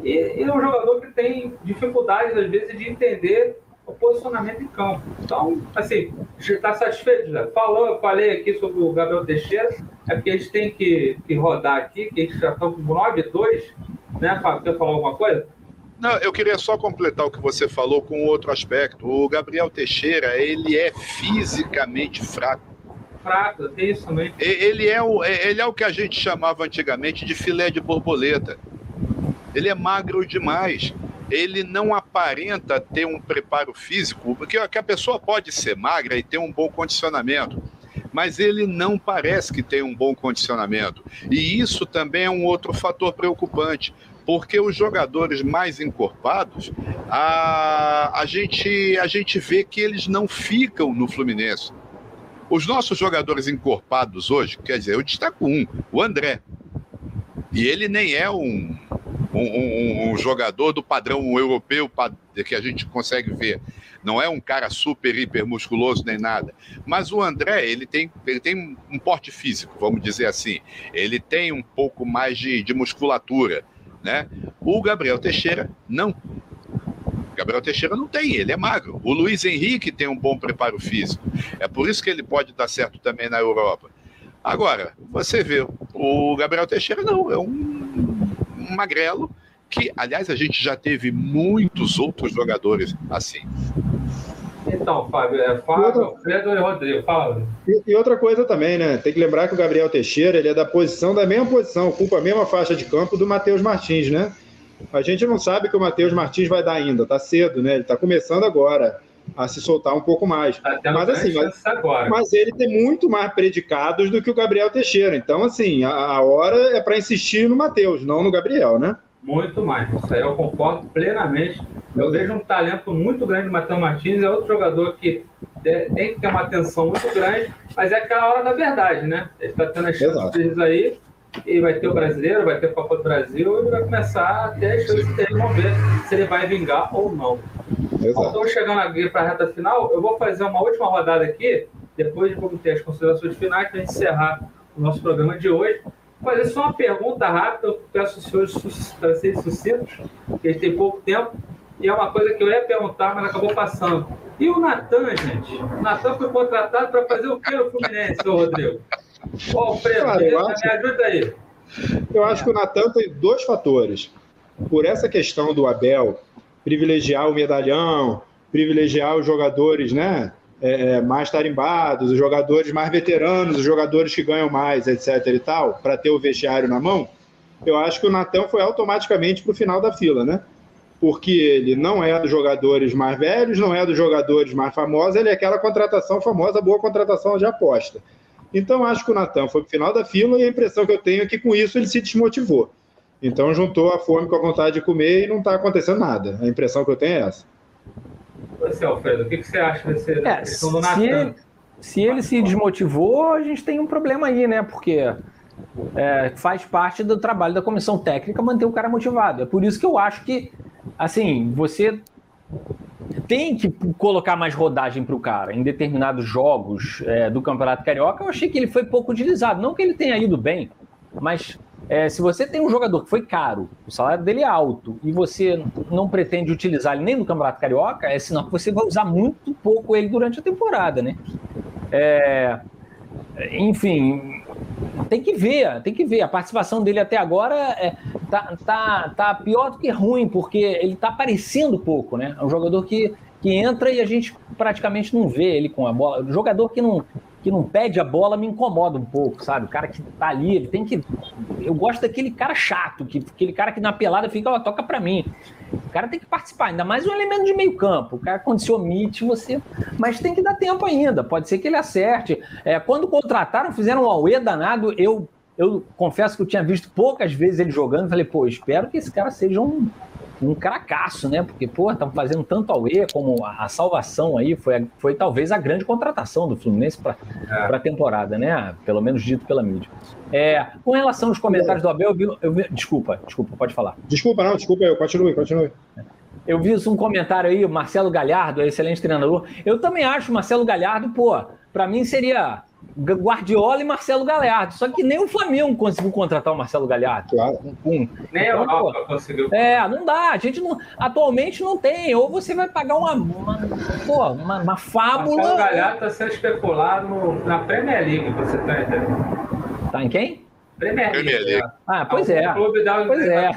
E ele é um jogador que tem dificuldades, às vezes, de entender o posicionamento em campo. Então, assim, está satisfeito já. Falou, falei aqui sobre o Gabriel Teixeira, é porque a gente tem que, que rodar aqui, que a gente já está com 9-2, né, Fábio? Quer falar alguma coisa? Não, eu queria só completar o que você falou com outro aspecto. O Gabriel Teixeira, ele é fisicamente fraco. Fraco, tem isso também. Ele é, o, ele é o que a gente chamava antigamente de filé de borboleta. Ele é magro demais. Ele não aparenta ter um preparo físico, porque a pessoa pode ser magra e ter um bom condicionamento mas ele não parece que tem um bom condicionamento. E isso também é um outro fator preocupante, porque os jogadores mais encorpados, a, a, gente, a gente vê que eles não ficam no Fluminense. Os nossos jogadores encorpados hoje, quer dizer, eu destaco um, o André. E ele nem é um, um, um, um jogador do padrão europeu que a gente consegue ver. Não é um cara super, hiper musculoso nem nada. Mas o André, ele tem, ele tem um porte físico, vamos dizer assim. Ele tem um pouco mais de, de musculatura. Né? O Gabriel Teixeira não. Gabriel Teixeira não tem, ele é magro. O Luiz Henrique tem um bom preparo físico. É por isso que ele pode dar certo também na Europa. Agora, você vê, o Gabriel Teixeira não, é um, um magrelo que, aliás, a gente já teve muitos outros jogadores assim. Então, Fábio, é Fábio, Pedro e Rodrigo, fala. E, e, outra coisa também, né? Tem que lembrar que o Gabriel Teixeira ele é da posição, da mesma posição, ocupa a mesma faixa de campo do Matheus Martins, né? A gente não sabe que o Matheus Martins vai dar ainda, tá cedo, né? Ele tá começando agora a se soltar um pouco mais. Até mas assim, mas, mas, ele tem muito mais predicados do que o Gabriel Teixeira. Então, assim, a, a hora é para insistir no Matheus, não no Gabriel, né? Muito mais. Isso aí eu concordo plenamente. Eu vejo um talento muito grande do Matheus Martins, é outro jogador que tem que ter uma atenção muito grande, mas é aquela hora da verdade, né? Ele está tendo as chances aí, e vai ter o brasileiro, vai ter o Copa do Brasil, e vai começar a ter as chances dele, vamos ver se ele vai vingar ou não. Estou chegando aqui para a reta final, eu vou fazer uma última rodada aqui, depois vamos ter as considerações finais para encerrar o nosso programa de hoje fazer só uma pergunta rápida, eu peço aos senhores para serem sucintos, porque a gente tem pouco tempo, e é uma coisa que eu ia perguntar, mas acabou passando. E o Natan, gente? O Natan foi contratado para fazer o que no Fluminense, ô Rodrigo? Alfredo, Cara, acho, me ajuda aí. Eu acho que o Natan tem dois fatores. Por essa questão do Abel privilegiar o medalhão, privilegiar os jogadores, né? é, é, mais tarimbados, os jogadores mais veteranos, os jogadores que ganham mais, etc. e tal, para ter o vestiário na mão, eu acho que o Natan foi automaticamente para o final da fila, né? porque ele não é dos jogadores mais velhos, não é dos jogadores mais famosos, ele é aquela contratação famosa, boa contratação de aposta. Então, acho que o Natan foi para o final da fila e a impressão que eu tenho é que com isso ele se desmotivou. Então, juntou a fome com a vontade de comer e não está acontecendo nada. A impressão que eu tenho é essa. Você, Alfredo, o que, você acha desse, é, questão do Natan? Se ele, se ele se desmotivou, a gente tem um problema aí, né? Porque é, faz parte do trabalho da comissão técnica manter o cara motivado. É por isso que eu acho que, assim, você tem que colocar mais rodagem para o cara em determinados jogos é, do Campeonato Carioca. Eu achei que ele foi pouco utilizado. Não que ele tenha ido bem, mas é, se você tem um jogador que foi caro, o salário dele é alto, e você não pretende utilizar ele nem no Campeonato Carioca, é sinal que você vai usar muito pouco ele durante a temporada, né? É, enfim, tem que ver, tem que ver. A participação dele até agora é, tá, tá, tá pior do que ruim, porque ele tá aparecendo pouco, né? É um jogador que, que entra e a gente praticamente não vê ele com a bola. jogador que não, que não pede a bola me incomoda um pouco, sabe? O cara que tá ali, ele tem que. Eu gosto daquele cara chato, que, aquele cara que na pelada fica, ó, toca pra mim. O cara tem que participar, ainda mais um elemento de meio campo. O cara, quando se omite, você. Mas tem que dar tempo ainda, pode ser que ele acerte. É, quando contrataram, fizeram um auê danado, eu. Eu confesso que eu tinha visto poucas vezes ele jogando, falei, pô, espero que esse cara seja um, um cracaço, né? Porque, pô, estamos fazendo tanto ao E como a, a, salvação aí foi, foi talvez a grande contratação do Fluminense para é. a temporada, né? Pelo menos dito pela mídia. É, com relação aos comentários do Abel, eu vi, eu vi, desculpa, desculpa, pode falar. Desculpa, não, desculpa, eu continue, continue. Eu vi um comentário aí, o Marcelo Galhardo, excelente treinador. Eu também acho o Marcelo Galhardo, pô, para mim seria Guardiola e Marcelo Galhardo. Só que nem o Flamengo conseguiu contratar o Marcelo Galhardo. Claro. Um, nem a então, Europa conseguiu. É, não dá. A gente não, atualmente não tem. Ou você vai pagar uma, uma, pô, uma, uma fábula. Marcelo Galhardo está sendo especulado no, na Premier League, você tá entendendo? Tá em quem? Premier League. Premier League. Ah, pois é. O clube da pois é. Acho,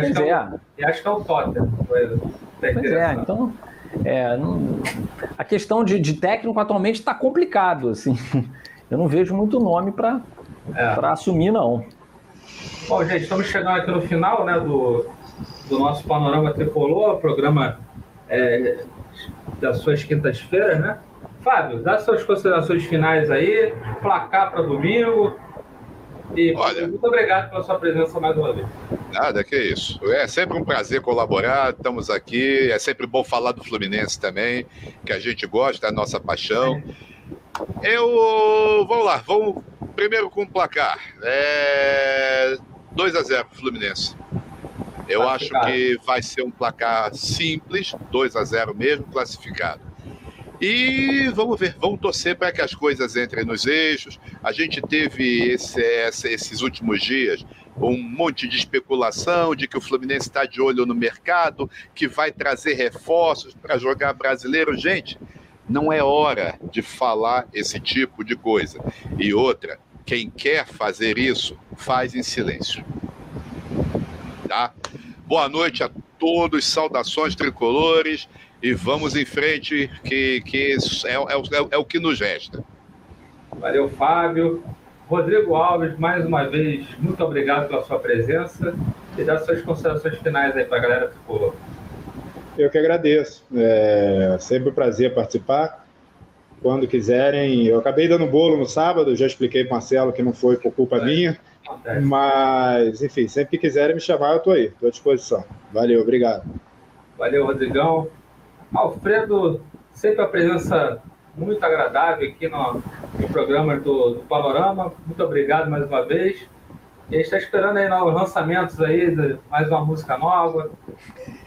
pois que é. é. acho que é o Tottenham. Pois é, então. É, não... a questão de, de técnico atualmente está complicado. Assim. Eu não vejo muito nome para é. assumir, não. Bom, gente, estamos chegando aqui no final né, do, do nosso Panorama Tricolor, programa é, das suas quintas-feiras, né? Fábio, dá suas considerações finais aí, placar para domingo, e Olha, muito obrigado pela sua presença mais uma vez. Nada, que isso. É sempre um prazer colaborar, estamos aqui. É sempre bom falar do Fluminense também, que a gente gosta, é a nossa paixão. Eu. Vamos lá, vamos primeiro com o placar. É... 2 a 0 Fluminense. Eu acho que vai ser um placar simples, 2 a 0 mesmo, classificado. E vamos ver, vamos torcer para que as coisas entrem nos eixos. A gente teve esse, esses últimos dias um monte de especulação de que o Fluminense está de olho no mercado, que vai trazer reforços para jogar brasileiro. Gente, não é hora de falar esse tipo de coisa. E outra, quem quer fazer isso, faz em silêncio. Tá? Boa noite a todos, saudações tricolores e vamos em frente, que, que é, é, é o que nos resta. Valeu, Fábio. Rodrigo Alves, mais uma vez, muito obrigado pela sua presença e dá suas considerações finais aí para a galera que ficou. Eu que agradeço. É sempre um prazer participar. Quando quiserem, eu acabei dando bolo no sábado, já expliquei para Marcelo que não foi por culpa é. minha. Mas, enfim, sempre que quiserem me chamar, eu estou aí, estou à disposição. Valeu, obrigado. Valeu, Rodrigão. Alfredo, sempre a presença muito agradável aqui no, no programa do, do, Panorama. Muito obrigado mais uma vez. E a gente está esperando aí novos lançamentos aí, de mais uma música nova.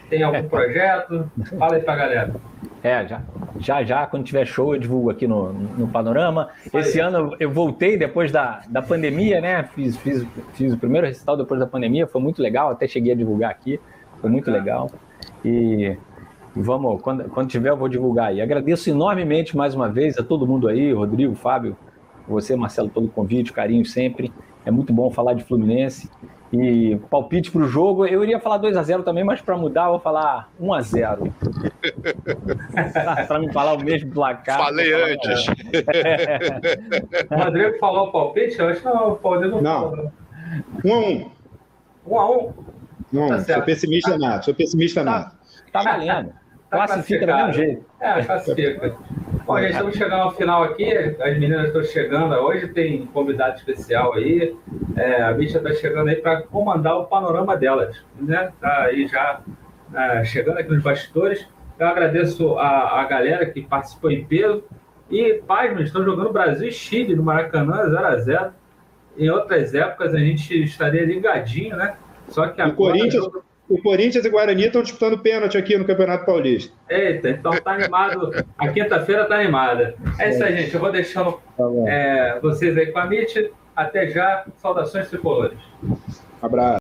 Tem algum projeto? Fala aí pra galera. É, já, já, já, quando tiver show, eu divulgo aqui no, no Panorama. Esse ano eu voltei depois da, da pandemia, né? Fiz, fiz, fiz o primeiro recital depois da pandemia, foi muito legal, até cheguei a divulgar aqui, foi muito legal. E Vamos, quando, quando tiver, eu vou divulgar aí. Agradeço enormemente mais uma vez a todo mundo aí, Rodrigo, Fábio, você, Marcelo, pelo convite, carinho sempre. É muito bom falar de Fluminense. E palpite para o jogo, eu iria falar 2 a 0 também, mas para mudar, eu vou falar 1 a 0 Para me falar o mesmo placar. Falei antes. o Rodrigo falou o palpite? Eu acho que não, o Paulinho não, não. 1 a 1 1 a 1 Não, tá sou pessimista tá, nada, sou pessimista tá, nada. Tá valendo. Tá classifica do mesmo jeito. É, classifica. Bom, gente, estamos chegando ao final aqui. As meninas estão chegando hoje, tem convidado especial aí. É, a bicha está chegando aí para comandar o panorama delas. Né? Tá aí já é, chegando aqui nos bastidores. Eu agradeço a, a galera que participou em peso. E, pais, estão jogando Brasil e Chile no Maracanã, 0x0. Em outras épocas a gente estaria ligadinho, né? Só que agora... O Corinthians, o Corinthians e o Guarani estão disputando pênalti aqui no Campeonato Paulista. Eita, então tá animado. A quinta-feira tá animada. É isso aí, gente. Eu vou deixando tá é, vocês aí com a Mitch. Até já. Saudações tricolores. abraço.